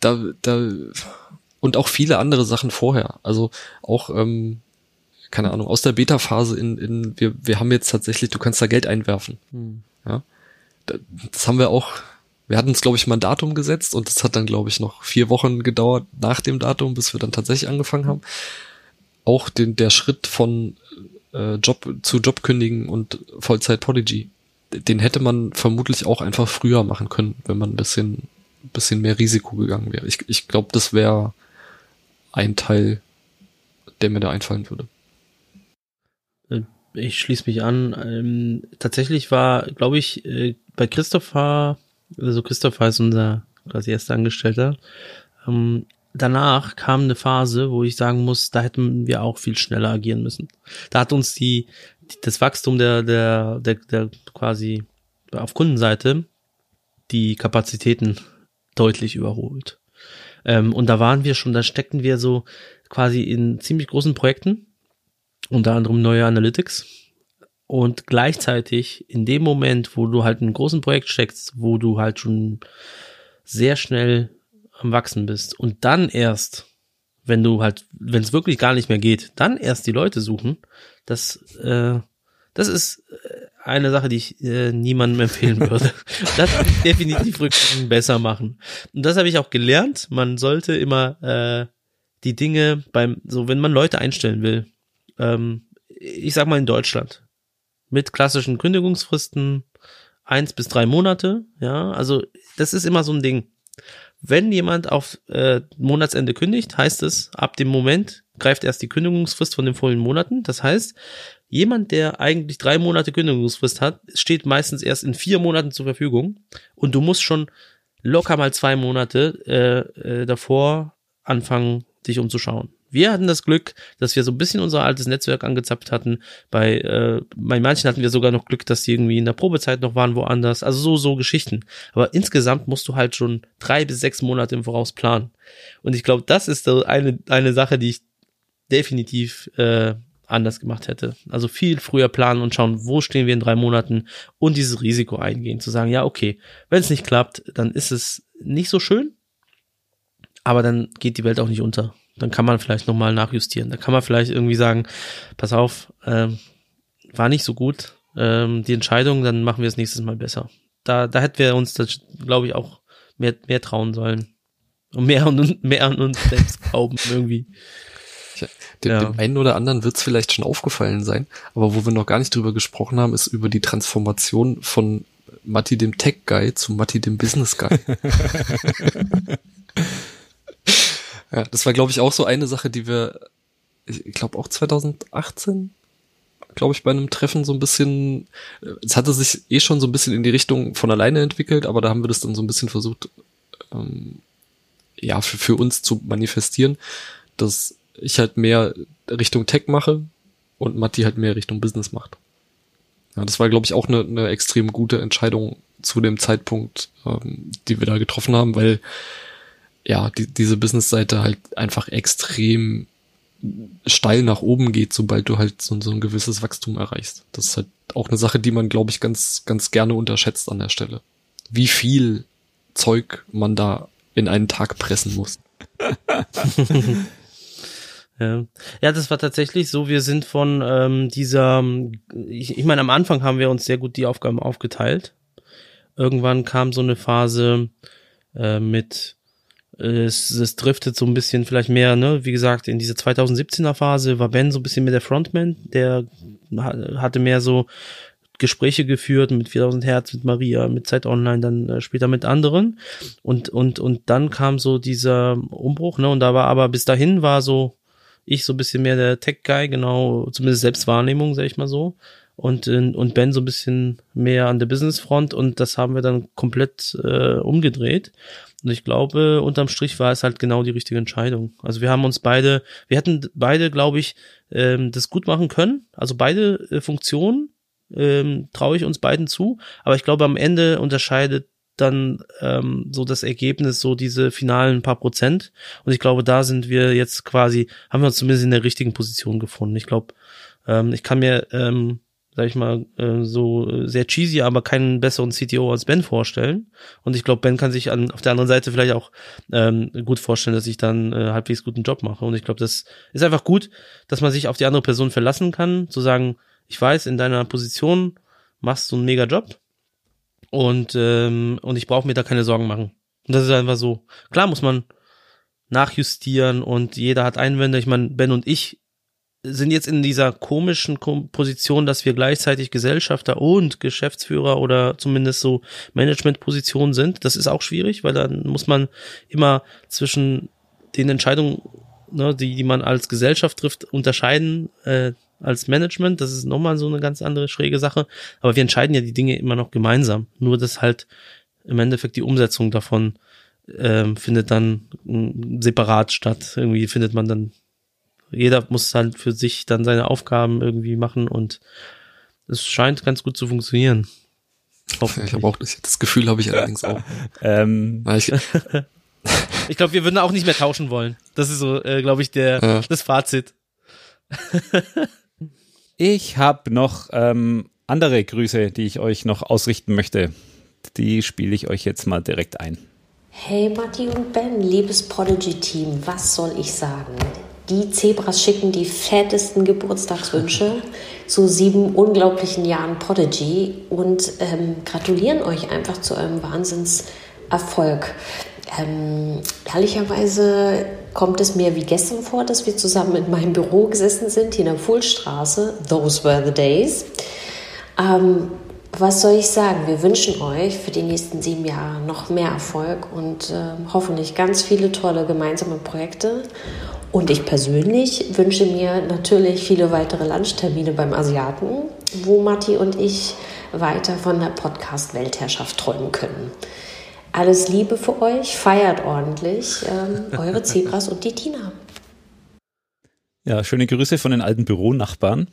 C: da, da, und auch viele andere Sachen vorher. Also auch, ähm, keine Ahnung, aus der Beta-Phase in, in, wir, wir haben jetzt tatsächlich, du kannst da Geld einwerfen. Hm. Ja. Das haben wir auch wir hatten uns, glaube ich, mal ein Datum gesetzt und das hat dann, glaube ich, noch vier Wochen gedauert nach dem Datum, bis wir dann tatsächlich angefangen haben. Auch den, der Schritt von äh, Job zu Job kündigen und Vollzeit Podigy, den hätte man vermutlich auch einfach früher machen können, wenn man ein bisschen, bisschen mehr Risiko gegangen wäre. Ich, ich glaube, das wäre ein Teil, der mir da einfallen würde.
B: Äh, ich schließe mich an. Ähm, tatsächlich war, glaube ich, äh, bei Christopher also Christopher ist unser quasi erster Angestellter. Ähm, danach kam eine Phase, wo ich sagen muss, da hätten wir auch viel schneller agieren müssen. Da hat uns die, die das Wachstum der, der, der, der quasi auf Kundenseite die Kapazitäten deutlich überholt. Ähm, und da waren wir schon, da steckten wir so quasi in ziemlich großen Projekten, unter anderem neue Analytics, und gleichzeitig in dem Moment, wo du halt in einem großen Projekt steckst, wo du halt schon sehr schnell am Wachsen bist und dann erst, wenn du halt, wenn es wirklich gar nicht mehr geht, dann erst die Leute suchen, das, äh, das ist äh, eine Sache, die ich äh, niemandem empfehlen würde. das definitiv Rückblicken besser machen. Und das habe ich auch gelernt. Man sollte immer äh, die Dinge beim, so wenn man Leute einstellen will, ähm, ich sag mal in Deutschland, mit klassischen Kündigungsfristen eins bis drei Monate. Ja, also das ist immer so ein Ding. Wenn jemand auf äh, Monatsende kündigt, heißt es, ab dem Moment greift erst die Kündigungsfrist von den vorigen Monaten. Das heißt, jemand, der eigentlich drei Monate Kündigungsfrist hat, steht meistens erst in vier Monaten zur Verfügung und du musst schon locker mal zwei Monate äh, äh, davor anfangen, dich umzuschauen. Wir hatten das Glück, dass wir so ein bisschen unser altes Netzwerk angezapft hatten. Bei, äh, bei manchen hatten wir sogar noch Glück, dass die irgendwie in der Probezeit noch waren woanders. Also so, so Geschichten. Aber insgesamt musst du halt schon drei bis sechs Monate im Voraus planen. Und ich glaube, das ist eine, eine Sache, die ich definitiv äh, anders gemacht hätte. Also viel früher planen und schauen, wo stehen wir in drei Monaten und dieses Risiko eingehen, zu sagen, ja, okay, wenn es nicht klappt, dann ist es nicht so schön, aber dann geht die Welt auch nicht unter dann kann man vielleicht nochmal nachjustieren. Da kann man vielleicht irgendwie sagen, pass auf, ähm, war nicht so gut, ähm, die Entscheidung, dann machen wir es nächstes Mal besser. Da, da hätten wir uns, glaube ich, auch mehr, mehr trauen sollen. Und mehr und mehr an uns selbst glauben irgendwie.
C: Dem, ja. dem einen oder anderen wird es vielleicht schon aufgefallen sein, aber wo wir noch gar nicht drüber gesprochen haben, ist über die Transformation von Matti dem Tech Guy zu Matti dem Business Guy. Ja, das war, glaube ich, auch so eine Sache, die wir, ich glaube auch 2018, glaube ich, bei einem Treffen so ein bisschen, es hatte sich eh schon so ein bisschen in die Richtung von alleine entwickelt, aber da haben wir das dann so ein bisschen versucht, ähm, ja, für, für uns zu manifestieren, dass ich halt mehr Richtung Tech mache und Matti halt mehr Richtung Business macht. Ja, das war, glaube ich, auch eine, eine extrem gute Entscheidung zu dem Zeitpunkt, ähm, die wir da getroffen haben, weil ja, die, diese Business-Seite halt einfach extrem steil nach oben geht, sobald du halt so, so ein gewisses Wachstum erreichst. Das ist halt auch eine Sache, die man, glaube ich, ganz, ganz gerne unterschätzt an der Stelle. Wie viel Zeug man da in einen Tag pressen muss.
B: Ja. ja, das war tatsächlich so. Wir sind von ähm, dieser, ich, ich meine, am Anfang haben wir uns sehr gut die Aufgaben aufgeteilt. Irgendwann kam so eine Phase äh, mit, es, es driftet so ein bisschen vielleicht mehr, ne, wie gesagt, in diese 2017er Phase war Ben so ein bisschen mit der Frontman, der hatte mehr so Gespräche geführt mit 4000 Hertz, mit Maria, mit Zeit Online, dann äh, später mit anderen. Und, und, und dann kam so dieser Umbruch, ne? Und da war aber bis dahin war so ich so ein bisschen mehr der Tech-Guy, genau, zumindest Selbstwahrnehmung, sag ich mal so. Und, äh, und Ben so ein bisschen mehr an der Business-Front und das haben wir dann komplett äh, umgedreht. Und ich glaube, unterm Strich war es halt genau die richtige Entscheidung. Also wir haben uns beide, wir hätten beide, glaube ich, ähm, das gut machen können. Also beide äh, Funktionen ähm, traue ich uns beiden zu. Aber ich glaube, am Ende unterscheidet dann ähm, so das Ergebnis, so diese finalen paar Prozent. Und ich glaube, da sind wir jetzt quasi, haben wir uns zumindest in der richtigen Position gefunden. Ich glaube, ähm, ich kann mir, ähm, sag ich mal, äh, so sehr cheesy, aber keinen besseren CTO als Ben vorstellen. Und ich glaube, Ben kann sich an, auf der anderen Seite vielleicht auch ähm, gut vorstellen, dass ich dann äh, halbwegs guten Job mache. Und ich glaube, das ist einfach gut, dass man sich auf die andere Person verlassen kann, zu sagen, ich weiß, in deiner Position machst du einen mega Job und, ähm, und ich brauche mir da keine Sorgen machen. Und das ist einfach so. Klar muss man nachjustieren und jeder hat Einwände. Ich meine, Ben und ich sind jetzt in dieser komischen Position, dass wir gleichzeitig Gesellschafter und Geschäftsführer oder zumindest so Managementpositionen sind. Das ist auch schwierig, weil dann muss man immer zwischen den Entscheidungen, ne, die, die man als Gesellschaft trifft, unterscheiden. Äh, als Management. Das ist nochmal so eine ganz andere schräge Sache. Aber wir entscheiden ja die Dinge immer noch gemeinsam. Nur dass halt im Endeffekt die Umsetzung davon ähm, findet dann separat statt. Irgendwie findet man dann, jeder muss halt für sich dann seine Aufgaben irgendwie machen und es scheint ganz gut zu funktionieren.
C: Ich habe auch das, das Gefühl, habe ich allerdings auch.
B: ähm. Ich, ich glaube, wir würden auch nicht mehr tauschen wollen. Das ist so, äh, glaube ich, der ja. das Fazit.
A: Ich habe noch ähm, andere Grüße, die ich euch noch ausrichten möchte. Die spiele ich euch jetzt mal direkt ein.
F: Hey Matti und Ben, liebes Prodigy-Team, was soll ich sagen? Die Zebras schicken die fettesten Geburtstagswünsche zu sieben unglaublichen Jahren Prodigy und ähm, gratulieren euch einfach zu eurem Wahnsinnserfolg. Ähm, ehrlicherweise kommt es mir wie gestern vor, dass wir zusammen in meinem Büro gesessen sind, hier in der Fuhlstraße. Those were the days. Ähm, was soll ich sagen? Wir wünschen euch für die nächsten sieben Jahre noch mehr Erfolg und äh, hoffentlich ganz viele tolle gemeinsame Projekte. Und ich persönlich wünsche mir natürlich viele weitere Lunchtermine beim Asiaten, wo Matti und ich weiter von der Podcast-Weltherrschaft träumen können. Alles Liebe für euch, feiert ordentlich. Ähm, eure Zebras und die Tina.
A: Ja, schöne Grüße von den alten Büronachbarn.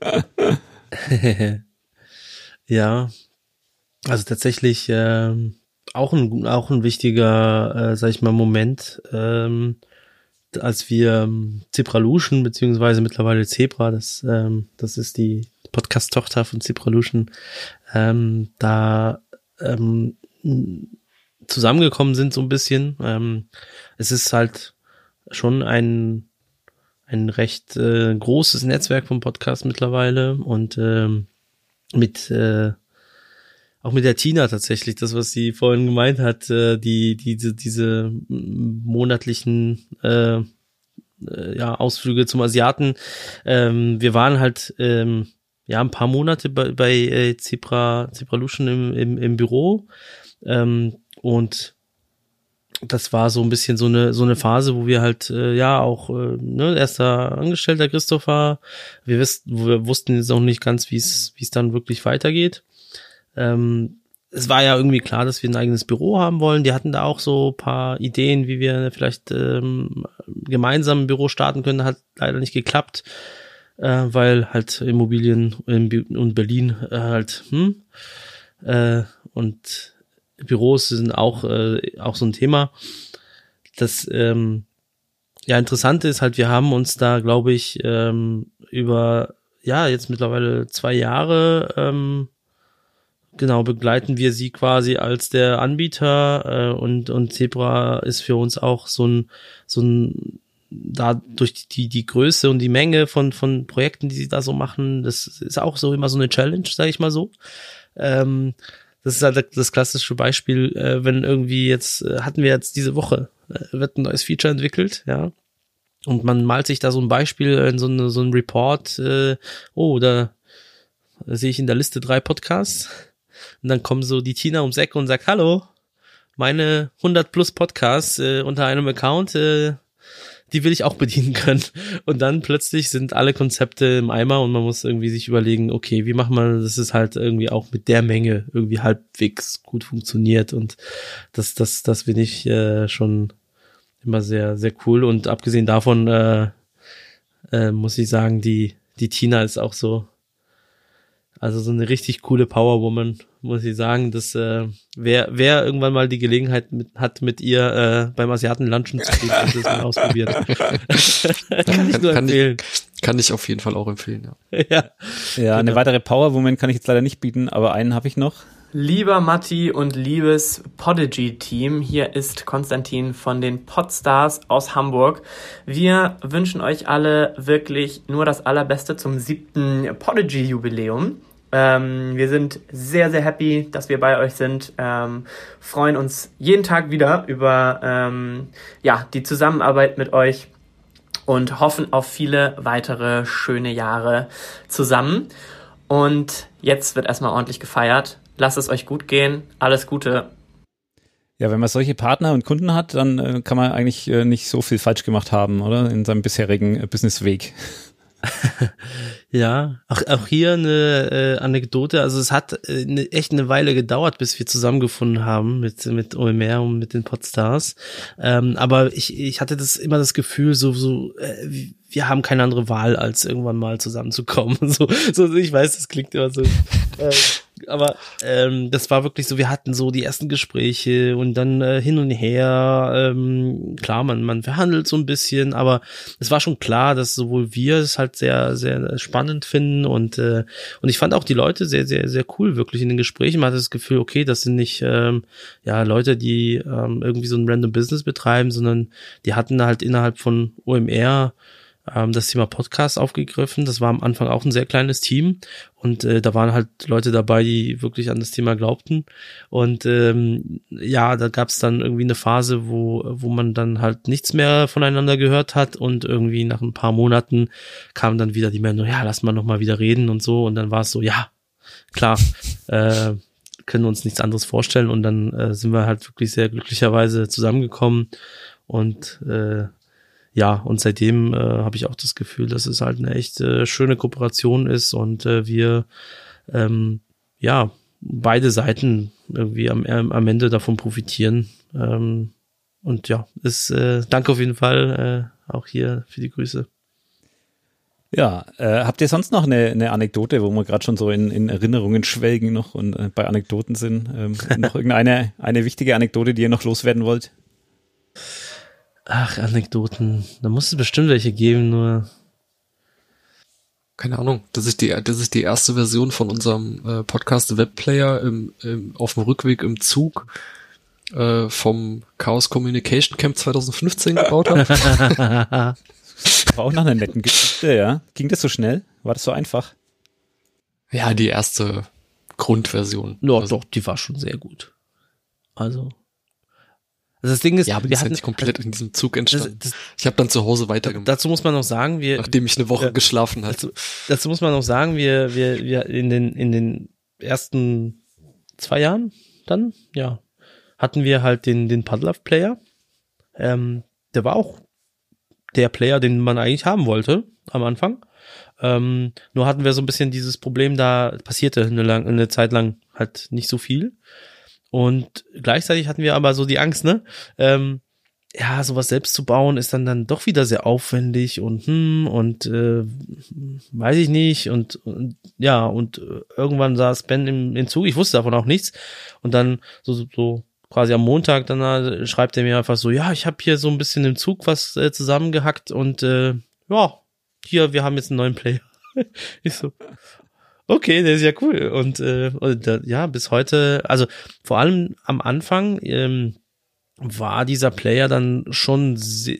B: ja, also tatsächlich ähm, auch ein auch ein wichtiger, äh, sag ich mal, Moment, ähm, als wir ähm, beziehungsweise mittlerweile Zebra, das ähm, das ist die Podcast-Tochter von Zebralution, ähm, da ähm, zusammengekommen sind, so ein bisschen. Ähm, es ist halt schon ein, ein recht äh, großes Netzwerk vom Podcast mittlerweile und ähm, mit äh, auch mit der Tina tatsächlich, das, was sie vorhin gemeint hat, äh, die, diese, diese monatlichen äh, äh, ja, Ausflüge zum Asiaten. Ähm, wir waren halt ähm, ja ein paar Monate bei, bei äh, Zebra, Zebralution im, im, im Büro ähm, und das war so ein bisschen so eine so eine Phase, wo wir halt äh, ja auch äh, ne, erster Angestellter Christopher, wir, wiss, wir wussten jetzt noch nicht ganz, wie es wie es dann wirklich weitergeht. Ähm, es war ja irgendwie klar, dass wir ein eigenes Büro haben wollen. Die hatten da auch so paar Ideen, wie wir vielleicht ähm, gemeinsam ein Büro starten können. Hat leider nicht geklappt, äh, weil halt Immobilien in, in Berlin äh, halt hm, äh, und Büros sind auch, äh, auch so ein Thema. Das ähm, ja Interessante ist halt, wir haben uns da, glaube ich, ähm, über ja jetzt mittlerweile zwei Jahre ähm, genau begleiten wir sie quasi als der Anbieter äh, und und Zebra ist für uns auch so ein so ein da durch die, die Größe und die Menge von, von Projekten, die sie da so machen, das ist auch so immer so eine Challenge, sage ich mal so. Ähm, das ist halt das klassische Beispiel, äh, wenn irgendwie jetzt, äh, hatten wir jetzt diese Woche, äh, wird ein neues Feature entwickelt, ja. Und man malt sich da so ein Beispiel in so, eine, so ein Report, äh, oh, da sehe ich in der Liste drei Podcasts. Und dann kommen so die Tina ums Eck und sagt, hallo, meine 100 plus Podcasts äh, unter einem Account, äh, die will ich auch bedienen können. Und dann plötzlich sind alle Konzepte im Eimer und man muss irgendwie sich überlegen, okay, wie macht man, dass es halt irgendwie auch mit der Menge irgendwie halbwegs gut funktioniert und das, das, das finde ich äh, schon immer sehr, sehr cool und abgesehen davon äh, äh, muss ich sagen, die, die Tina ist auch so also so eine richtig coole Powerwoman, muss ich sagen. dass äh, wer, wer irgendwann mal die Gelegenheit mit, hat, mit ihr äh, beim Asiaten lunchen zu gehen, das mal ausprobieren.
C: kann ich nur kann empfehlen. Ich, kann ich auf jeden Fall auch empfehlen,
A: ja. ja, ja genau. eine weitere Powerwoman kann ich jetzt leider nicht bieten, aber einen habe ich noch.
G: Lieber Matti und liebes Podigy-Team, hier ist Konstantin von den Podstars aus Hamburg. Wir wünschen euch alle wirklich nur das Allerbeste zum siebten Podigy-Jubiläum. Ähm, wir sind sehr, sehr happy, dass wir bei euch sind. Ähm, freuen uns jeden Tag wieder über ähm, ja, die Zusammenarbeit mit euch und hoffen auf viele weitere schöne Jahre zusammen. Und jetzt wird erstmal ordentlich gefeiert. Lasst es euch gut gehen. Alles Gute.
A: Ja, wenn man solche Partner und Kunden hat, dann äh, kann man eigentlich äh, nicht so viel falsch gemacht haben, oder? In seinem bisherigen äh, Businessweg.
B: ja, auch, auch hier eine äh, Anekdote. Also es hat äh, ne, echt eine Weile gedauert, bis wir zusammengefunden haben mit mit OMR und mit den Podstars. Ähm, aber ich, ich hatte das immer das Gefühl, so so äh, wir haben keine andere Wahl, als irgendwann mal zusammenzukommen. So, so ich weiß, das klingt immer so. Äh, aber ähm, das war wirklich so, wir hatten so die ersten Gespräche und dann äh, hin und her. Ähm, klar, man, man verhandelt so ein bisschen, aber es war schon klar, dass sowohl wir es halt sehr, sehr spannend finden und, äh, und ich fand auch die Leute sehr, sehr, sehr cool, wirklich in den Gesprächen. Man hatte das Gefühl, okay, das sind nicht ähm, ja Leute, die ähm, irgendwie so ein random Business betreiben, sondern die hatten halt innerhalb von OMR ähm, das Thema Podcast aufgegriffen. Das war am Anfang auch ein sehr kleines Team und äh, da waren halt Leute dabei, die wirklich an das Thema glaubten. Und ähm, ja, da gab es dann irgendwie eine Phase, wo, wo man dann halt nichts mehr voneinander gehört hat und irgendwie nach ein paar Monaten kam dann wieder die Meldung, ja, lass mal nochmal wieder reden und so. Und dann war es so, ja, klar, äh, können uns nichts anderes vorstellen und dann äh, sind wir halt wirklich sehr glücklicherweise zusammengekommen und äh, ja, und seitdem äh, habe ich auch das Gefühl, dass es halt eine echt äh, schöne Kooperation ist und äh, wir ähm, ja beide Seiten irgendwie am, am Ende davon profitieren. Ähm, und ja, ist äh, danke auf jeden Fall äh, auch hier für die Grüße.
A: Ja, äh, habt ihr sonst noch eine, eine Anekdote, wo wir gerade schon so in, in Erinnerungen schwelgen noch und äh, bei Anekdoten sind? Ähm, noch irgendeine eine wichtige Anekdote, die ihr noch loswerden wollt?
B: Ach, Anekdoten. Da muss es bestimmt welche geben, nur.
C: Keine Ahnung. Das ist die, das ist die erste Version von unserem äh, Podcast Webplayer im, im, auf dem Rückweg im Zug äh, vom Chaos Communication Camp 2015 gebaut haben.
A: War auch nach einer netten Geschichte, ja. Ging das so schnell? War das so einfach?
C: Ja, die erste Grundversion.
B: Ja, also. doch, die war schon sehr gut. Also, also das Ding ist,
C: ja, aber wir hatten nicht komplett in diesem Zug entstanden. Das, das, ich habe dann zu Hause weitergemacht.
B: Dazu muss man noch sagen, wir
C: nachdem ich eine Woche äh, geschlafen hatte.
B: Dazu, dazu, muss man noch sagen, wir wir wir in den in den ersten zwei Jahren dann ja hatten wir halt den den Padlove Player. Ähm, der war auch der Player, den man eigentlich haben wollte am Anfang. Ähm, nur hatten wir so ein bisschen dieses Problem, da passierte eine, lang, eine Zeit lang halt nicht so viel. Und gleichzeitig hatten wir aber so die Angst, ne? Ähm, ja, sowas selbst zu bauen ist dann dann doch wieder sehr aufwendig und hm und äh, weiß ich nicht und, und ja und äh, irgendwann saß Ben im, im Zug, ich wusste davon auch nichts und dann so so, quasi am Montag dann äh, schreibt er mir einfach so, ja, ich habe hier so ein bisschen im Zug was äh, zusammengehackt und äh, ja, hier wir haben jetzt einen neuen Player. ich so, Okay, der ist ja cool. Und, äh, ja, bis heute, also vor allem am Anfang, ähm, war dieser Player dann schon,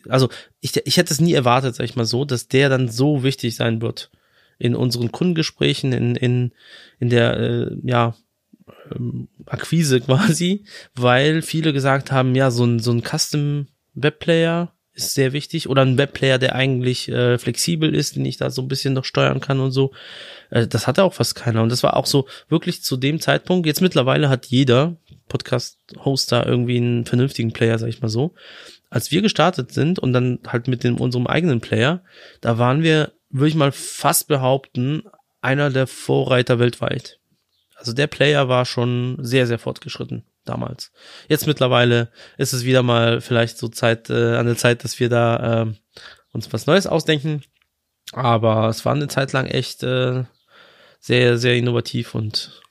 B: also ich, ich hätte es nie erwartet, sag ich mal so, dass der dann so wichtig sein wird in unseren Kundengesprächen, in, in, in der, äh, ja, ähm, Akquise quasi, weil viele gesagt haben, ja, so ein, so ein Custom Webplayer ist sehr wichtig oder ein Webplayer, der eigentlich äh, flexibel ist, den ich da so ein bisschen noch steuern kann und so. Äh, das hatte auch fast keiner und das war auch so wirklich zu dem Zeitpunkt. Jetzt mittlerweile hat jeder Podcast-Hoster irgendwie einen vernünftigen Player, sag ich mal so. Als wir gestartet sind und dann halt mit dem unserem eigenen Player, da waren wir, würde ich mal fast behaupten, einer der Vorreiter weltweit. Also der Player war schon sehr, sehr fortgeschritten damals. Jetzt mittlerweile ist es wieder mal vielleicht so Zeit äh, an der Zeit, dass wir da äh, uns was Neues ausdenken. Aber es war eine Zeit lang echt äh, sehr, sehr innovativ und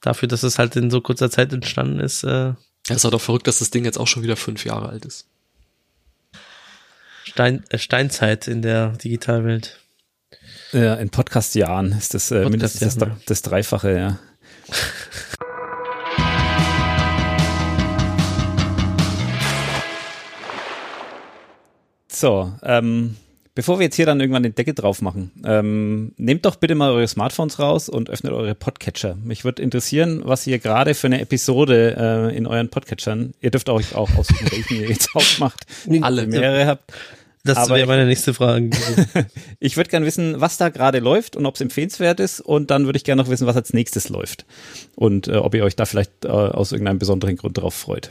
B: dafür, dass es halt in so kurzer Zeit entstanden ist. Äh, ja,
C: es ist halt auch verrückt, dass das Ding jetzt auch schon wieder fünf Jahre alt ist.
B: Stein, äh, Steinzeit in der Digitalwelt.
A: Ja, in Podcast-Jahren ist das äh, Podcast mindestens das, das Dreifache, ja. So, ähm, bevor wir jetzt hier dann irgendwann den Deckel drauf machen, ähm, nehmt doch bitte mal eure Smartphones raus und öffnet eure Podcatcher. Mich würde interessieren, was ihr gerade für eine Episode äh, in euren Podcatchern, ihr dürft euch auch aussuchen, welchen ihr jetzt aufmacht, alle mehrere habt.
B: Das wäre meine nächste Frage.
A: ich würde gerne wissen, was da gerade läuft und ob es empfehlenswert ist. Und dann würde ich gerne noch wissen, was als nächstes läuft. Und äh, ob ihr euch da vielleicht äh, aus irgendeinem besonderen Grund drauf freut.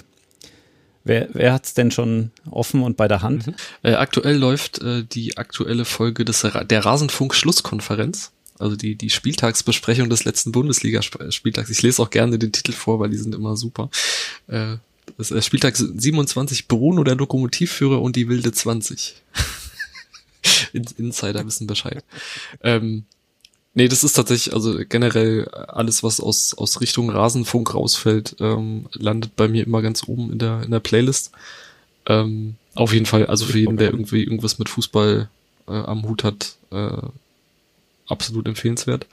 A: Wer, wer hat es denn schon offen und bei der Hand? Mhm.
C: Äh, aktuell läuft äh, die aktuelle Folge des, der Rasenfunk-Schlusskonferenz. Also die, die Spieltagsbesprechung des letzten Bundesligaspieltags. Ich lese auch gerne den Titel vor, weil die sind immer super. Äh, das ist Spieltag 27, Bruno, der Lokomotivführer und die wilde 20. Insider wissen Bescheid. ähm, Nee, das ist tatsächlich, also generell alles, was aus, aus Richtung Rasenfunk rausfällt, ähm, landet bei mir immer ganz oben in der, in der Playlist. Ähm, auf jeden Fall, also für jeden, der irgendwie irgendwas mit Fußball äh, am Hut hat, äh, absolut empfehlenswert.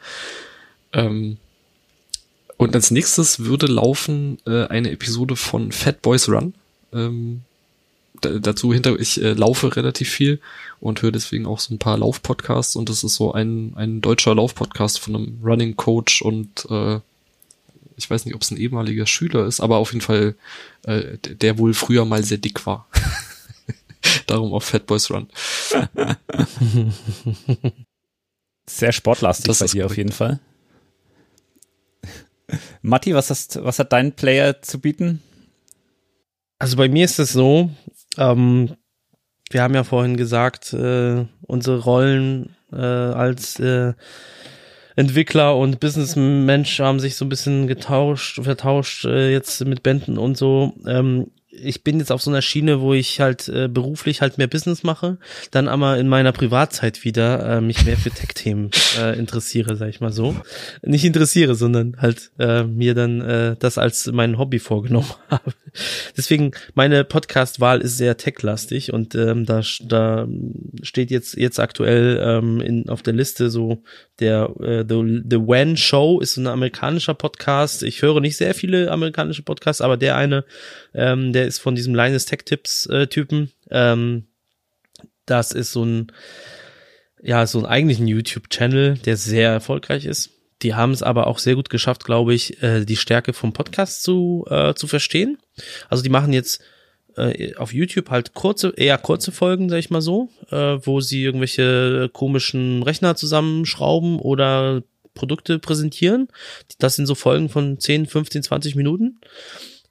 C: Ähm, und als nächstes würde laufen äh, eine Episode von Fat Boys Run. Ähm, dazu hinter, ich äh, laufe relativ viel und höre deswegen auch so ein paar Laufpodcasts und das ist so ein, ein deutscher Laufpodcast von einem Running Coach und äh, ich weiß nicht, ob es ein ehemaliger Schüler ist, aber auf jeden Fall äh, der wohl früher mal sehr dick war. Darum auch Fat Boys Run.
A: sehr sportlastig das bei dir auf jeden Fall. Matti, was, hast, was hat dein Player zu bieten?
B: Also bei mir ist es so, ähm, wir haben ja vorhin gesagt, äh, unsere Rollen äh, als äh, Entwickler und Businessmensch haben sich so ein bisschen getauscht, vertauscht äh, jetzt mit Bänden und so. Ähm, ich bin jetzt auf so einer Schiene, wo ich halt äh, beruflich halt mehr Business mache, dann aber in meiner Privatzeit wieder äh, mich mehr für Tech-Themen äh, interessiere, sag ich mal so. Nicht interessiere, sondern halt äh, mir dann äh, das als mein Hobby vorgenommen habe. Deswegen, meine Podcast-Wahl ist sehr tech-lastig und ähm, da, da steht jetzt, jetzt aktuell ähm, in, auf der Liste so der äh, The, The When Show ist so ein amerikanischer Podcast. Ich höre nicht sehr viele amerikanische Podcasts, aber der eine, ähm, der ist von diesem Linus Tech Tips äh, Typen. Ähm, das ist so ein, ja, so ein eigentlichen YouTube-Channel, der sehr erfolgreich ist. Die haben es aber auch sehr gut geschafft, glaube ich, äh, die Stärke vom Podcast zu, äh, zu verstehen. Also die machen jetzt äh, auf YouTube halt kurze, eher kurze Folgen, sag ich mal so, äh, wo sie irgendwelche komischen Rechner zusammenschrauben oder Produkte präsentieren. Das sind so Folgen von 10, 15, 20 Minuten.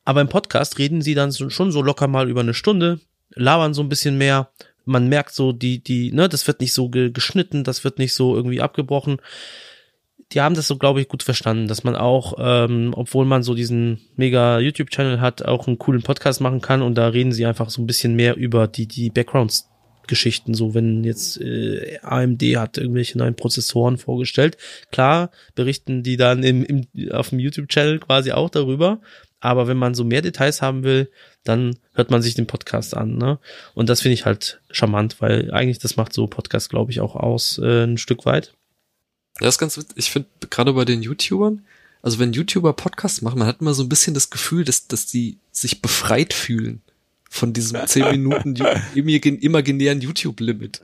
B: Aber im Podcast reden sie dann schon so locker mal über eine Stunde, labern so ein bisschen mehr. Man merkt so, die, die, ne, das wird nicht so ge geschnitten, das wird nicht so irgendwie abgebrochen die haben das so, glaube ich, gut verstanden, dass man auch, ähm, obwohl man so diesen mega YouTube-Channel hat, auch einen coolen Podcast machen kann und da reden sie einfach so ein bisschen mehr über die, die Backgrounds Geschichten, so wenn jetzt äh, AMD hat irgendwelche neuen Prozessoren vorgestellt. Klar, berichten die dann im, im, auf dem YouTube-Channel quasi auch darüber, aber wenn man so mehr Details haben will, dann hört man sich den Podcast an. Ne? Und das finde ich halt charmant, weil eigentlich das macht so Podcast, glaube ich, auch aus äh, ein Stück weit.
C: Das ist ganz witzig. Ich finde gerade bei den YouTubern, also wenn YouTuber Podcasts machen, man hat immer so ein bisschen das Gefühl, dass, dass die sich befreit fühlen. von diesem 10 Minuten imaginären YouTube-Limit.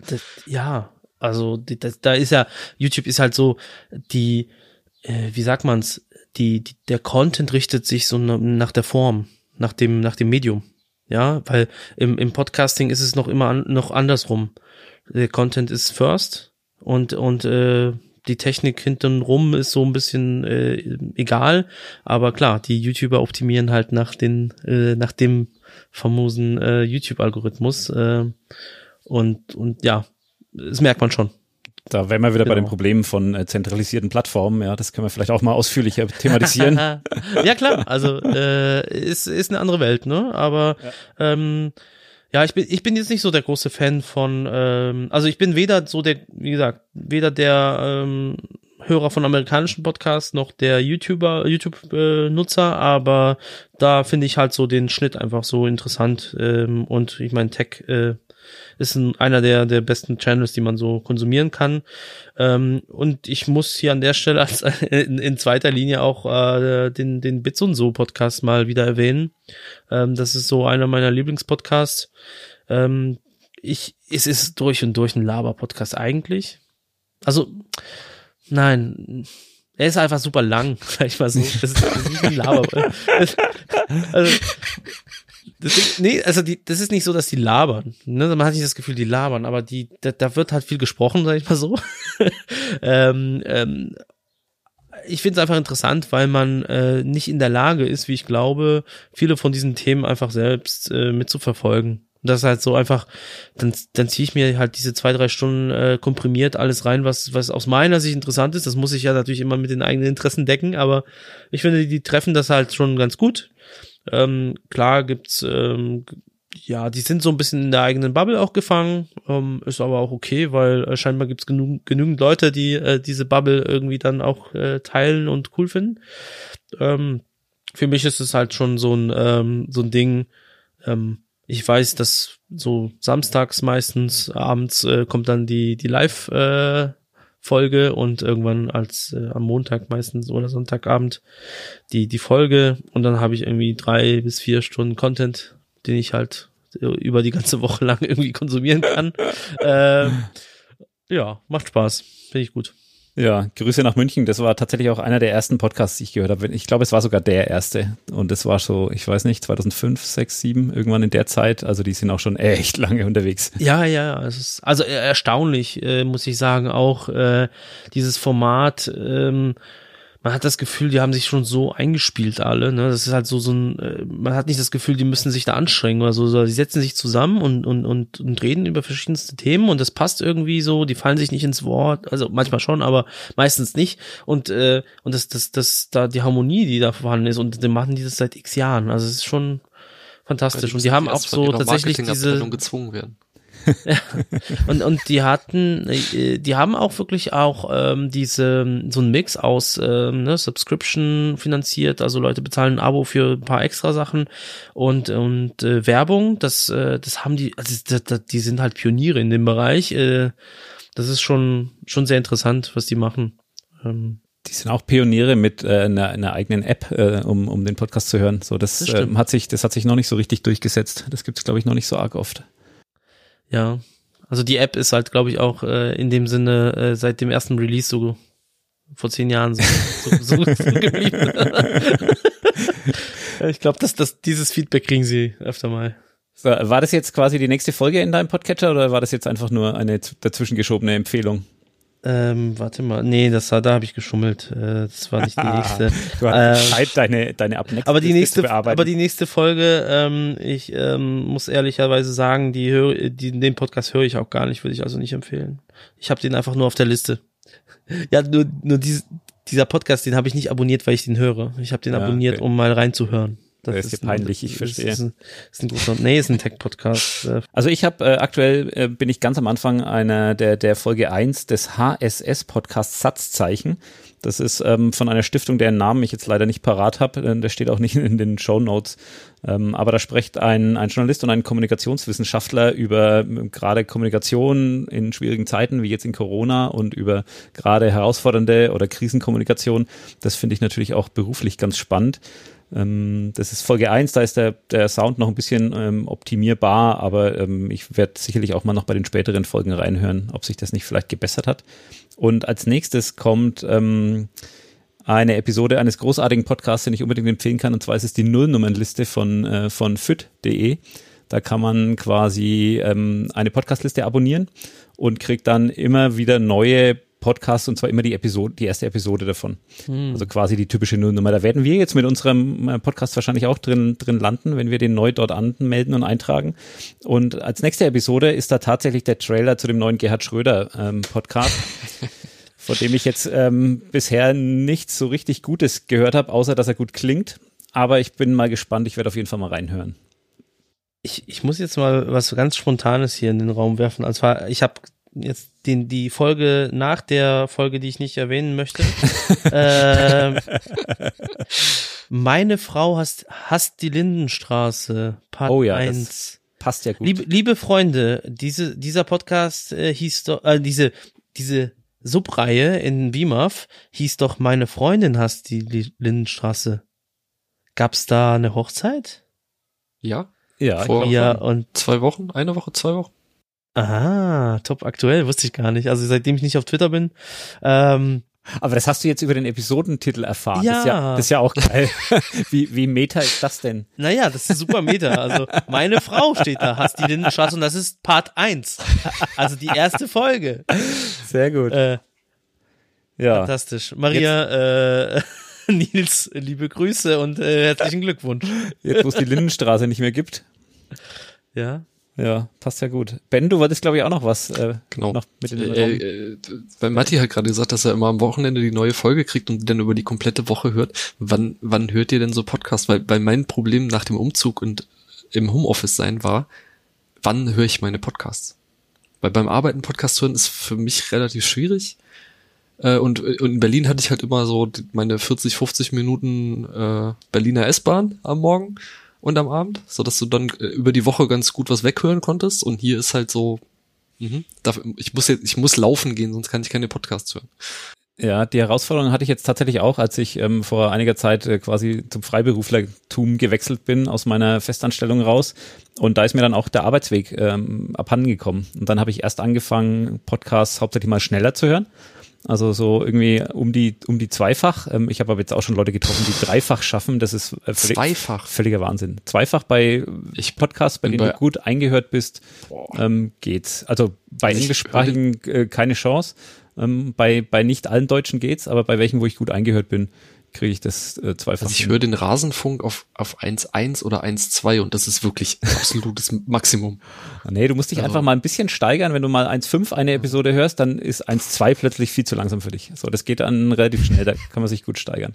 B: Ja, also das, da ist ja, YouTube ist halt so, die, äh, wie sagt man's, die, die, der Content richtet sich so nach der Form, nach dem, nach dem Medium. Ja, weil im, im Podcasting ist es noch immer an, noch andersrum. Der Content ist first und, und äh, die Technik hintenrum ist so ein bisschen äh, egal, aber klar, die YouTuber optimieren halt nach den äh, nach dem famosen äh, YouTube-Algorithmus äh, und und ja, das merkt man schon.
A: Da wären wir wieder genau. bei den Problemen von äh, zentralisierten Plattformen. Ja, das können wir vielleicht auch mal ausführlicher thematisieren.
B: ja klar, also äh, ist ist eine andere Welt, ne? Aber ja. ähm, ja, ich bin, ich bin jetzt nicht so der große Fan von, ähm, also ich bin weder so der, wie gesagt, weder der ähm, Hörer von amerikanischen Podcasts noch der YouTuber, YouTube-Nutzer, aber da finde ich halt so den Schnitt einfach so interessant. Ähm, und ich meine, Tech äh, ist ein, einer der, der besten Channels, die man so konsumieren kann. Ähm, und ich muss hier an der Stelle als in, in zweiter Linie auch äh, den, den Bits und so Podcast mal wieder erwähnen. Ähm, das ist so einer meiner Lieblingspodcasts. Ähm, ich, es ist durch und durch ein Laber-Podcast eigentlich. Also, nein, er ist einfach super lang, sag ich mal so. Das ist, das ist ein Laber. also, das, nee, also die, das ist nicht so, dass die labern. Ne? Man hat nicht das Gefühl, die labern, aber die, da, da wird halt viel gesprochen, sag ich mal so. ähm, ähm, ich finde es einfach interessant, weil man äh, nicht in der Lage ist, wie ich glaube, viele von diesen Themen einfach selbst äh, mitzuverfolgen. Das ist halt so einfach, dann, dann ziehe ich mir halt diese zwei, drei Stunden äh, komprimiert alles rein, was, was aus meiner Sicht interessant ist. Das muss ich ja natürlich immer mit den eigenen Interessen decken, aber ich finde, die treffen das halt schon ganz gut. Ähm, klar gibt's, ähm, ja, die sind so ein bisschen in der eigenen Bubble auch gefangen, ähm, ist aber auch okay, weil äh, scheinbar gibt's genug, genügend Leute, die äh, diese Bubble irgendwie dann auch äh, teilen und cool finden. Ähm, für mich ist es halt schon so ein, ähm, so ein Ding, ähm, ich weiß, dass so samstags meistens abends äh, kommt dann die, die Live, äh, Folge und irgendwann als äh, am Montag meistens oder Sonntagabend die die Folge und dann habe ich irgendwie drei bis vier Stunden Content, den ich halt äh, über die ganze Woche lang irgendwie konsumieren kann. äh, ja, macht Spaß, finde ich gut.
A: Ja, Grüße nach München. Das war tatsächlich auch einer der ersten Podcasts, die ich gehört habe. Ich glaube, es war sogar der erste. Und das war so, ich weiß nicht, 2005, 6, 7, irgendwann in der Zeit. Also die sind auch schon echt lange unterwegs.
B: Ja, ja, es ist also erstaunlich, äh, muss ich sagen, auch äh, dieses Format. Ähm, man hat das Gefühl, die haben sich schon so eingespielt alle. Ne? Das ist halt so so ein, äh, man hat nicht das Gefühl, die müssen sich da anstrengen oder so. so. Die setzen sich zusammen und, und, und, und reden über verschiedenste Themen und das passt irgendwie so. Die fallen sich nicht ins Wort, also manchmal schon, aber meistens nicht. Und äh, und das das das da die Harmonie, die da vorhanden ist und dann machen die das seit X Jahren. Also es ist schon fantastisch. Und die haben auch so tatsächlich diese
C: gezwungen werden.
B: und, und die hatten, äh, die haben auch wirklich auch ähm, diese, so ein Mix aus ähm, ne, Subscription finanziert, also Leute bezahlen ein Abo für ein paar extra Sachen und, und äh, Werbung, das, äh, das haben die, also das, das, die sind halt Pioniere in dem Bereich. Äh, das ist schon, schon sehr interessant, was die machen. Ähm,
A: die sind auch Pioniere mit äh, einer, einer eigenen App, äh, um, um den Podcast zu hören. So, das, das äh, hat sich, das hat sich noch nicht so richtig durchgesetzt. Das gibt es, glaube ich, noch nicht so arg oft.
B: Ja, also die App ist halt, glaube ich, auch äh, in dem Sinne äh, seit dem ersten Release so vor zehn Jahren so, so, so, so geblieben. ich glaube, dass das, dieses Feedback kriegen sie öfter mal.
A: So, war das jetzt quasi die nächste Folge in deinem Podcatcher oder war das jetzt einfach nur eine dazwischen geschobene Empfehlung?
B: Ähm, warte mal, nee, das da habe ich geschummelt. Äh, das war nicht die nächste.
A: du hast ähm, Zeit, deine deine ab
B: aber die nächste, aber die nächste Folge, ähm, ich ähm, muss ehrlicherweise sagen, die höre, die den Podcast höre ich auch gar nicht, würde ich also nicht empfehlen. Ich habe den einfach nur auf der Liste. ja, nur nur dies, dieser Podcast, den habe ich nicht abonniert, weil ich den höre. Ich habe den ja, abonniert, okay. um mal reinzuhören.
A: Das, ist, ist peinlich, ich verstehe.
B: Ist ein, ist ein großer, nee, ist ein Tech-Podcast.
A: Äh. Also ich habe äh, aktuell äh, bin ich ganz am Anfang einer der der Folge eins des HSS Podcasts Satzzeichen. Das ist ähm, von einer Stiftung, deren Namen ich jetzt leider nicht parat habe. Äh, der steht auch nicht in den Show Notes. Ähm, aber da spricht ein, ein Journalist und ein Kommunikationswissenschaftler über ähm, gerade Kommunikation in schwierigen Zeiten, wie jetzt in Corona und über gerade herausfordernde oder Krisenkommunikation. Das finde ich natürlich auch beruflich ganz spannend. Ähm, das ist Folge 1, da ist der, der Sound noch ein bisschen ähm, optimierbar, aber ähm, ich werde sicherlich auch mal noch bei den späteren Folgen reinhören, ob sich das nicht vielleicht gebessert hat. Und als nächstes kommt ähm, eine Episode eines großartigen Podcasts, den ich unbedingt empfehlen kann, und zwar ist es die Nullnummernliste von, äh, von fit.de. Da kann man quasi ähm, eine Podcastliste abonnieren und kriegt dann immer wieder neue Podcast und zwar immer die Episode, die erste Episode davon. Hm. Also quasi die typische Nullnummer. Da werden wir jetzt mit unserem äh, Podcast wahrscheinlich auch drin, drin landen, wenn wir den neu dort anmelden und eintragen. Und als nächste Episode ist da tatsächlich der Trailer zu dem neuen Gerhard Schröder ähm, Podcast. vor dem ich jetzt ähm, bisher nichts so richtig Gutes gehört habe, außer dass er gut klingt. Aber ich bin mal gespannt, ich werde auf jeden Fall mal reinhören.
B: Ich, ich muss jetzt mal was ganz Spontanes hier in den Raum werfen. Und zwar, ich habe jetzt den, die Folge nach der Folge, die ich nicht erwähnen möchte. äh, meine Frau hasst, hasst die Lindenstraße, Part oh ja, 1.
A: passt ja gut.
B: Liebe, liebe Freunde, diese, dieser Podcast äh, hieß doch, äh, diese, diese Subreihe in BIMAF hieß doch Meine Freundin hasst die Lindenstraße. Gab's da eine Hochzeit?
C: Ja.
B: Ja,
C: vor
B: ja, und
C: zwei Wochen, eine Woche, zwei Wochen.
B: Aha, top aktuell, wusste ich gar nicht. Also seitdem ich nicht auf Twitter bin. Ähm,
A: aber das hast du jetzt über den Episodentitel erfahren. Ja. Das ist ja, das ist ja auch geil. wie, wie Meta ist das denn?
B: Naja, das ist super Meta. Also, meine Frau steht da, hast die Lindenstraße und das ist Part 1. Also die erste Folge.
A: Sehr gut.
B: Äh, ja. Fantastisch. Maria, äh, Nils, liebe Grüße und äh, herzlichen Glückwunsch.
A: Jetzt, wo es die Lindenstraße nicht mehr gibt.
B: Ja.
A: Ja, passt ja gut. Ben, du wolltest, glaube ich, auch noch was äh,
C: genau.
A: noch
C: mit in den äh, äh, Weil Matti hat gerade gesagt, dass er immer am Wochenende die neue Folge kriegt und dann über die komplette Woche hört. Wann, wann hört ihr denn so Podcasts? Weil, weil mein Problem nach dem Umzug und im Homeoffice sein war, wann höre ich meine Podcasts? Weil beim Arbeiten Podcast hören ist für mich relativ schwierig. Äh, und, und in Berlin hatte ich halt immer so meine 40, 50 Minuten äh, Berliner S-Bahn am Morgen und am Abend, so dass du dann äh, über die Woche ganz gut was weghören konntest. Und hier ist halt so, mh, darf, ich muss jetzt, ich muss laufen gehen, sonst kann ich keine Podcasts hören.
A: Ja, die Herausforderung hatte ich jetzt tatsächlich auch, als ich ähm, vor einiger Zeit äh, quasi zum Freiberuflertum gewechselt bin aus meiner Festanstellung raus. Und da ist mir dann auch der Arbeitsweg ähm, abhanden gekommen. Und dann habe ich erst angefangen, Podcasts hauptsächlich mal schneller zu hören also so irgendwie um die um die zweifach. Ähm, ich habe aber jetzt auch schon Leute getroffen, die dreifach schaffen. Das ist
C: äh, völlig, zweifach.
A: völliger Wahnsinn. Zweifach bei ich Podcasts, bei denen bei du gut eingehört bist, ähm, geht's. Also bei englischsprachigen äh, keine Chance. Ähm, bei bei nicht allen Deutschen geht's, aber bei welchen, wo ich gut eingehört bin, kriege ich das äh, zweifach.
C: Also ich höre den Rasenfunk auf, auf 1.1 oder 1.2 und das ist wirklich absolutes Maximum.
A: Nee, du musst dich also. einfach mal ein bisschen steigern. Wenn du mal 1.5 eine Episode hörst, dann ist 1.2 plötzlich viel zu langsam für dich. So, das geht dann relativ schnell, da kann man sich gut steigern.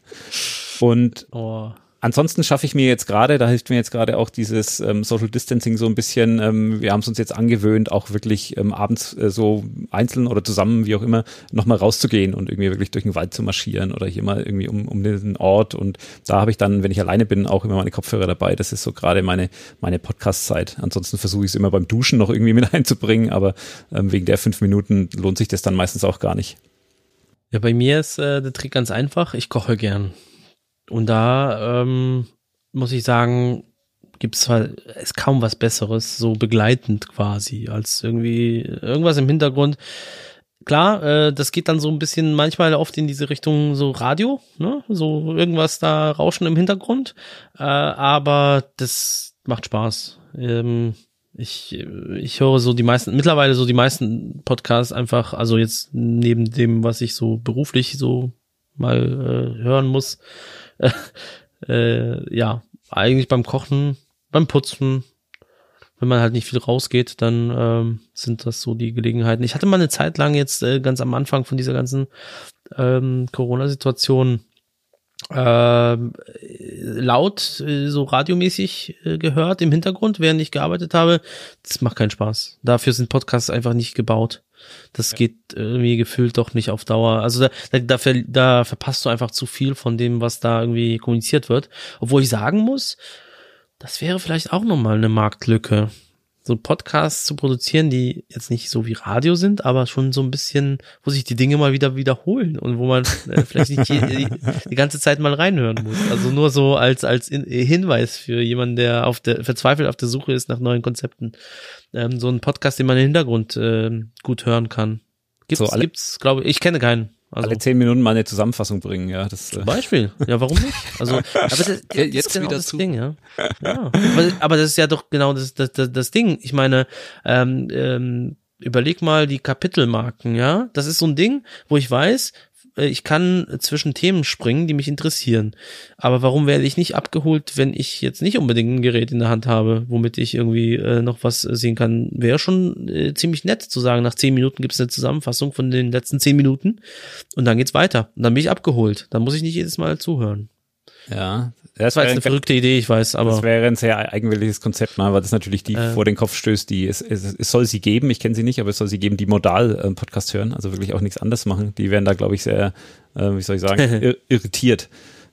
A: Und oh. Ansonsten schaffe ich mir jetzt gerade, da hilft mir jetzt gerade auch dieses ähm, Social Distancing so ein bisschen. Ähm, wir haben es uns jetzt angewöhnt, auch wirklich ähm, abends äh, so einzeln oder zusammen, wie auch immer, nochmal rauszugehen und irgendwie wirklich durch den Wald zu marschieren oder hier mal irgendwie um, um den Ort. Und da habe ich dann, wenn ich alleine bin, auch immer meine Kopfhörer dabei. Das ist so gerade meine, meine Podcast-Zeit. Ansonsten versuche ich es immer beim Duschen noch irgendwie mit einzubringen, aber ähm, wegen der fünf Minuten lohnt sich das dann meistens auch gar nicht.
B: Ja, bei mir ist äh, der Trick ganz einfach. Ich koche gern. Und da ähm, muss ich sagen, gibt es halt ist kaum was Besseres, so begleitend quasi, als irgendwie irgendwas im Hintergrund. Klar, äh, das geht dann so ein bisschen manchmal oft in diese Richtung so Radio, ne? So irgendwas da rauschen im Hintergrund. Äh, aber das macht Spaß. Ähm, ich, ich höre so die meisten, mittlerweile so die meisten Podcasts einfach, also jetzt neben dem, was ich so beruflich so mal äh, hören muss, äh, ja, eigentlich beim Kochen, beim Putzen, wenn man halt nicht viel rausgeht, dann ähm, sind das so die Gelegenheiten. Ich hatte mal eine Zeit lang jetzt äh, ganz am Anfang von dieser ganzen ähm, Corona-Situation äh, laut, so radiomäßig äh, gehört im Hintergrund, während ich gearbeitet habe. Das macht keinen Spaß. Dafür sind Podcasts einfach nicht gebaut. Das ja. geht irgendwie gefühlt doch nicht auf Dauer. Also da, da, da, da verpasst du einfach zu viel von dem, was da irgendwie kommuniziert wird. Obwohl ich sagen muss, das wäre vielleicht auch nochmal eine Marktlücke so Podcasts zu produzieren, die jetzt nicht so wie Radio sind, aber schon so ein bisschen, wo sich die Dinge mal wieder wiederholen und wo man äh, vielleicht nicht die, die, die, ganze Zeit mal reinhören muss. Also nur so als als in, Hinweis für jemanden, der auf der verzweifelt auf der Suche ist nach neuen Konzepten. Ähm, so ein Podcast, den man im Hintergrund äh, gut hören kann. Gibt's, so, gibt's, glaube ich, ich kenne keinen.
A: Also, Alle zehn Minuten mal eine Zusammenfassung bringen, ja. Das,
B: zum äh, Beispiel. Ja, warum nicht? Also, aber das, das ja, jetzt ist genau wieder das zu. Ding, ja. ja. Aber, aber, das ist ja doch genau das, das, das, das Ding. Ich meine, ähm, ähm, überleg mal die Kapitelmarken, ja. Das ist so ein Ding, wo ich weiß, ich kann zwischen Themen springen, die mich interessieren. Aber warum werde ich nicht abgeholt, wenn ich jetzt nicht unbedingt ein Gerät in der Hand habe, womit ich irgendwie äh, noch was sehen kann? Wäre schon äh, ziemlich nett zu sagen, nach zehn Minuten gibt es eine Zusammenfassung von den letzten zehn Minuten und dann geht's weiter. Und dann bin ich abgeholt. Dann muss ich nicht jedes Mal zuhören.
A: Ja,
B: das war jetzt eine verrückte Idee, ich weiß, aber.
A: Das wäre ein sehr eigenwilliges Konzept, mal, weil das natürlich die äh, vor den Kopf stößt, die es, es, es soll sie geben, ich kenne sie nicht, aber es soll sie geben, die modal äh, Podcast hören, also wirklich auch nichts anderes machen. Die werden da, glaube ich, sehr, äh, wie soll ich sagen, irritiert,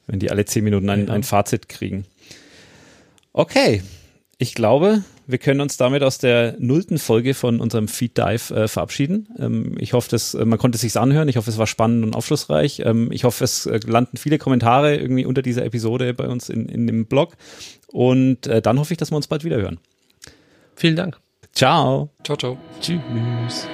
A: wenn die alle zehn Minuten ein, ein Fazit kriegen. Okay, ich glaube, wir können uns damit aus der nullten Folge von unserem Feed Dive äh, verabschieden. Ähm, ich hoffe, dass äh, man konnte es sich anhören. Ich hoffe, es war spannend und aufschlussreich. Ähm, ich hoffe, es äh, landen viele Kommentare irgendwie unter dieser Episode bei uns in, in dem Blog. Und äh, dann hoffe ich, dass wir uns bald wieder hören.
B: Vielen Dank.
A: Ciao.
C: Ciao, ciao. Tschüss.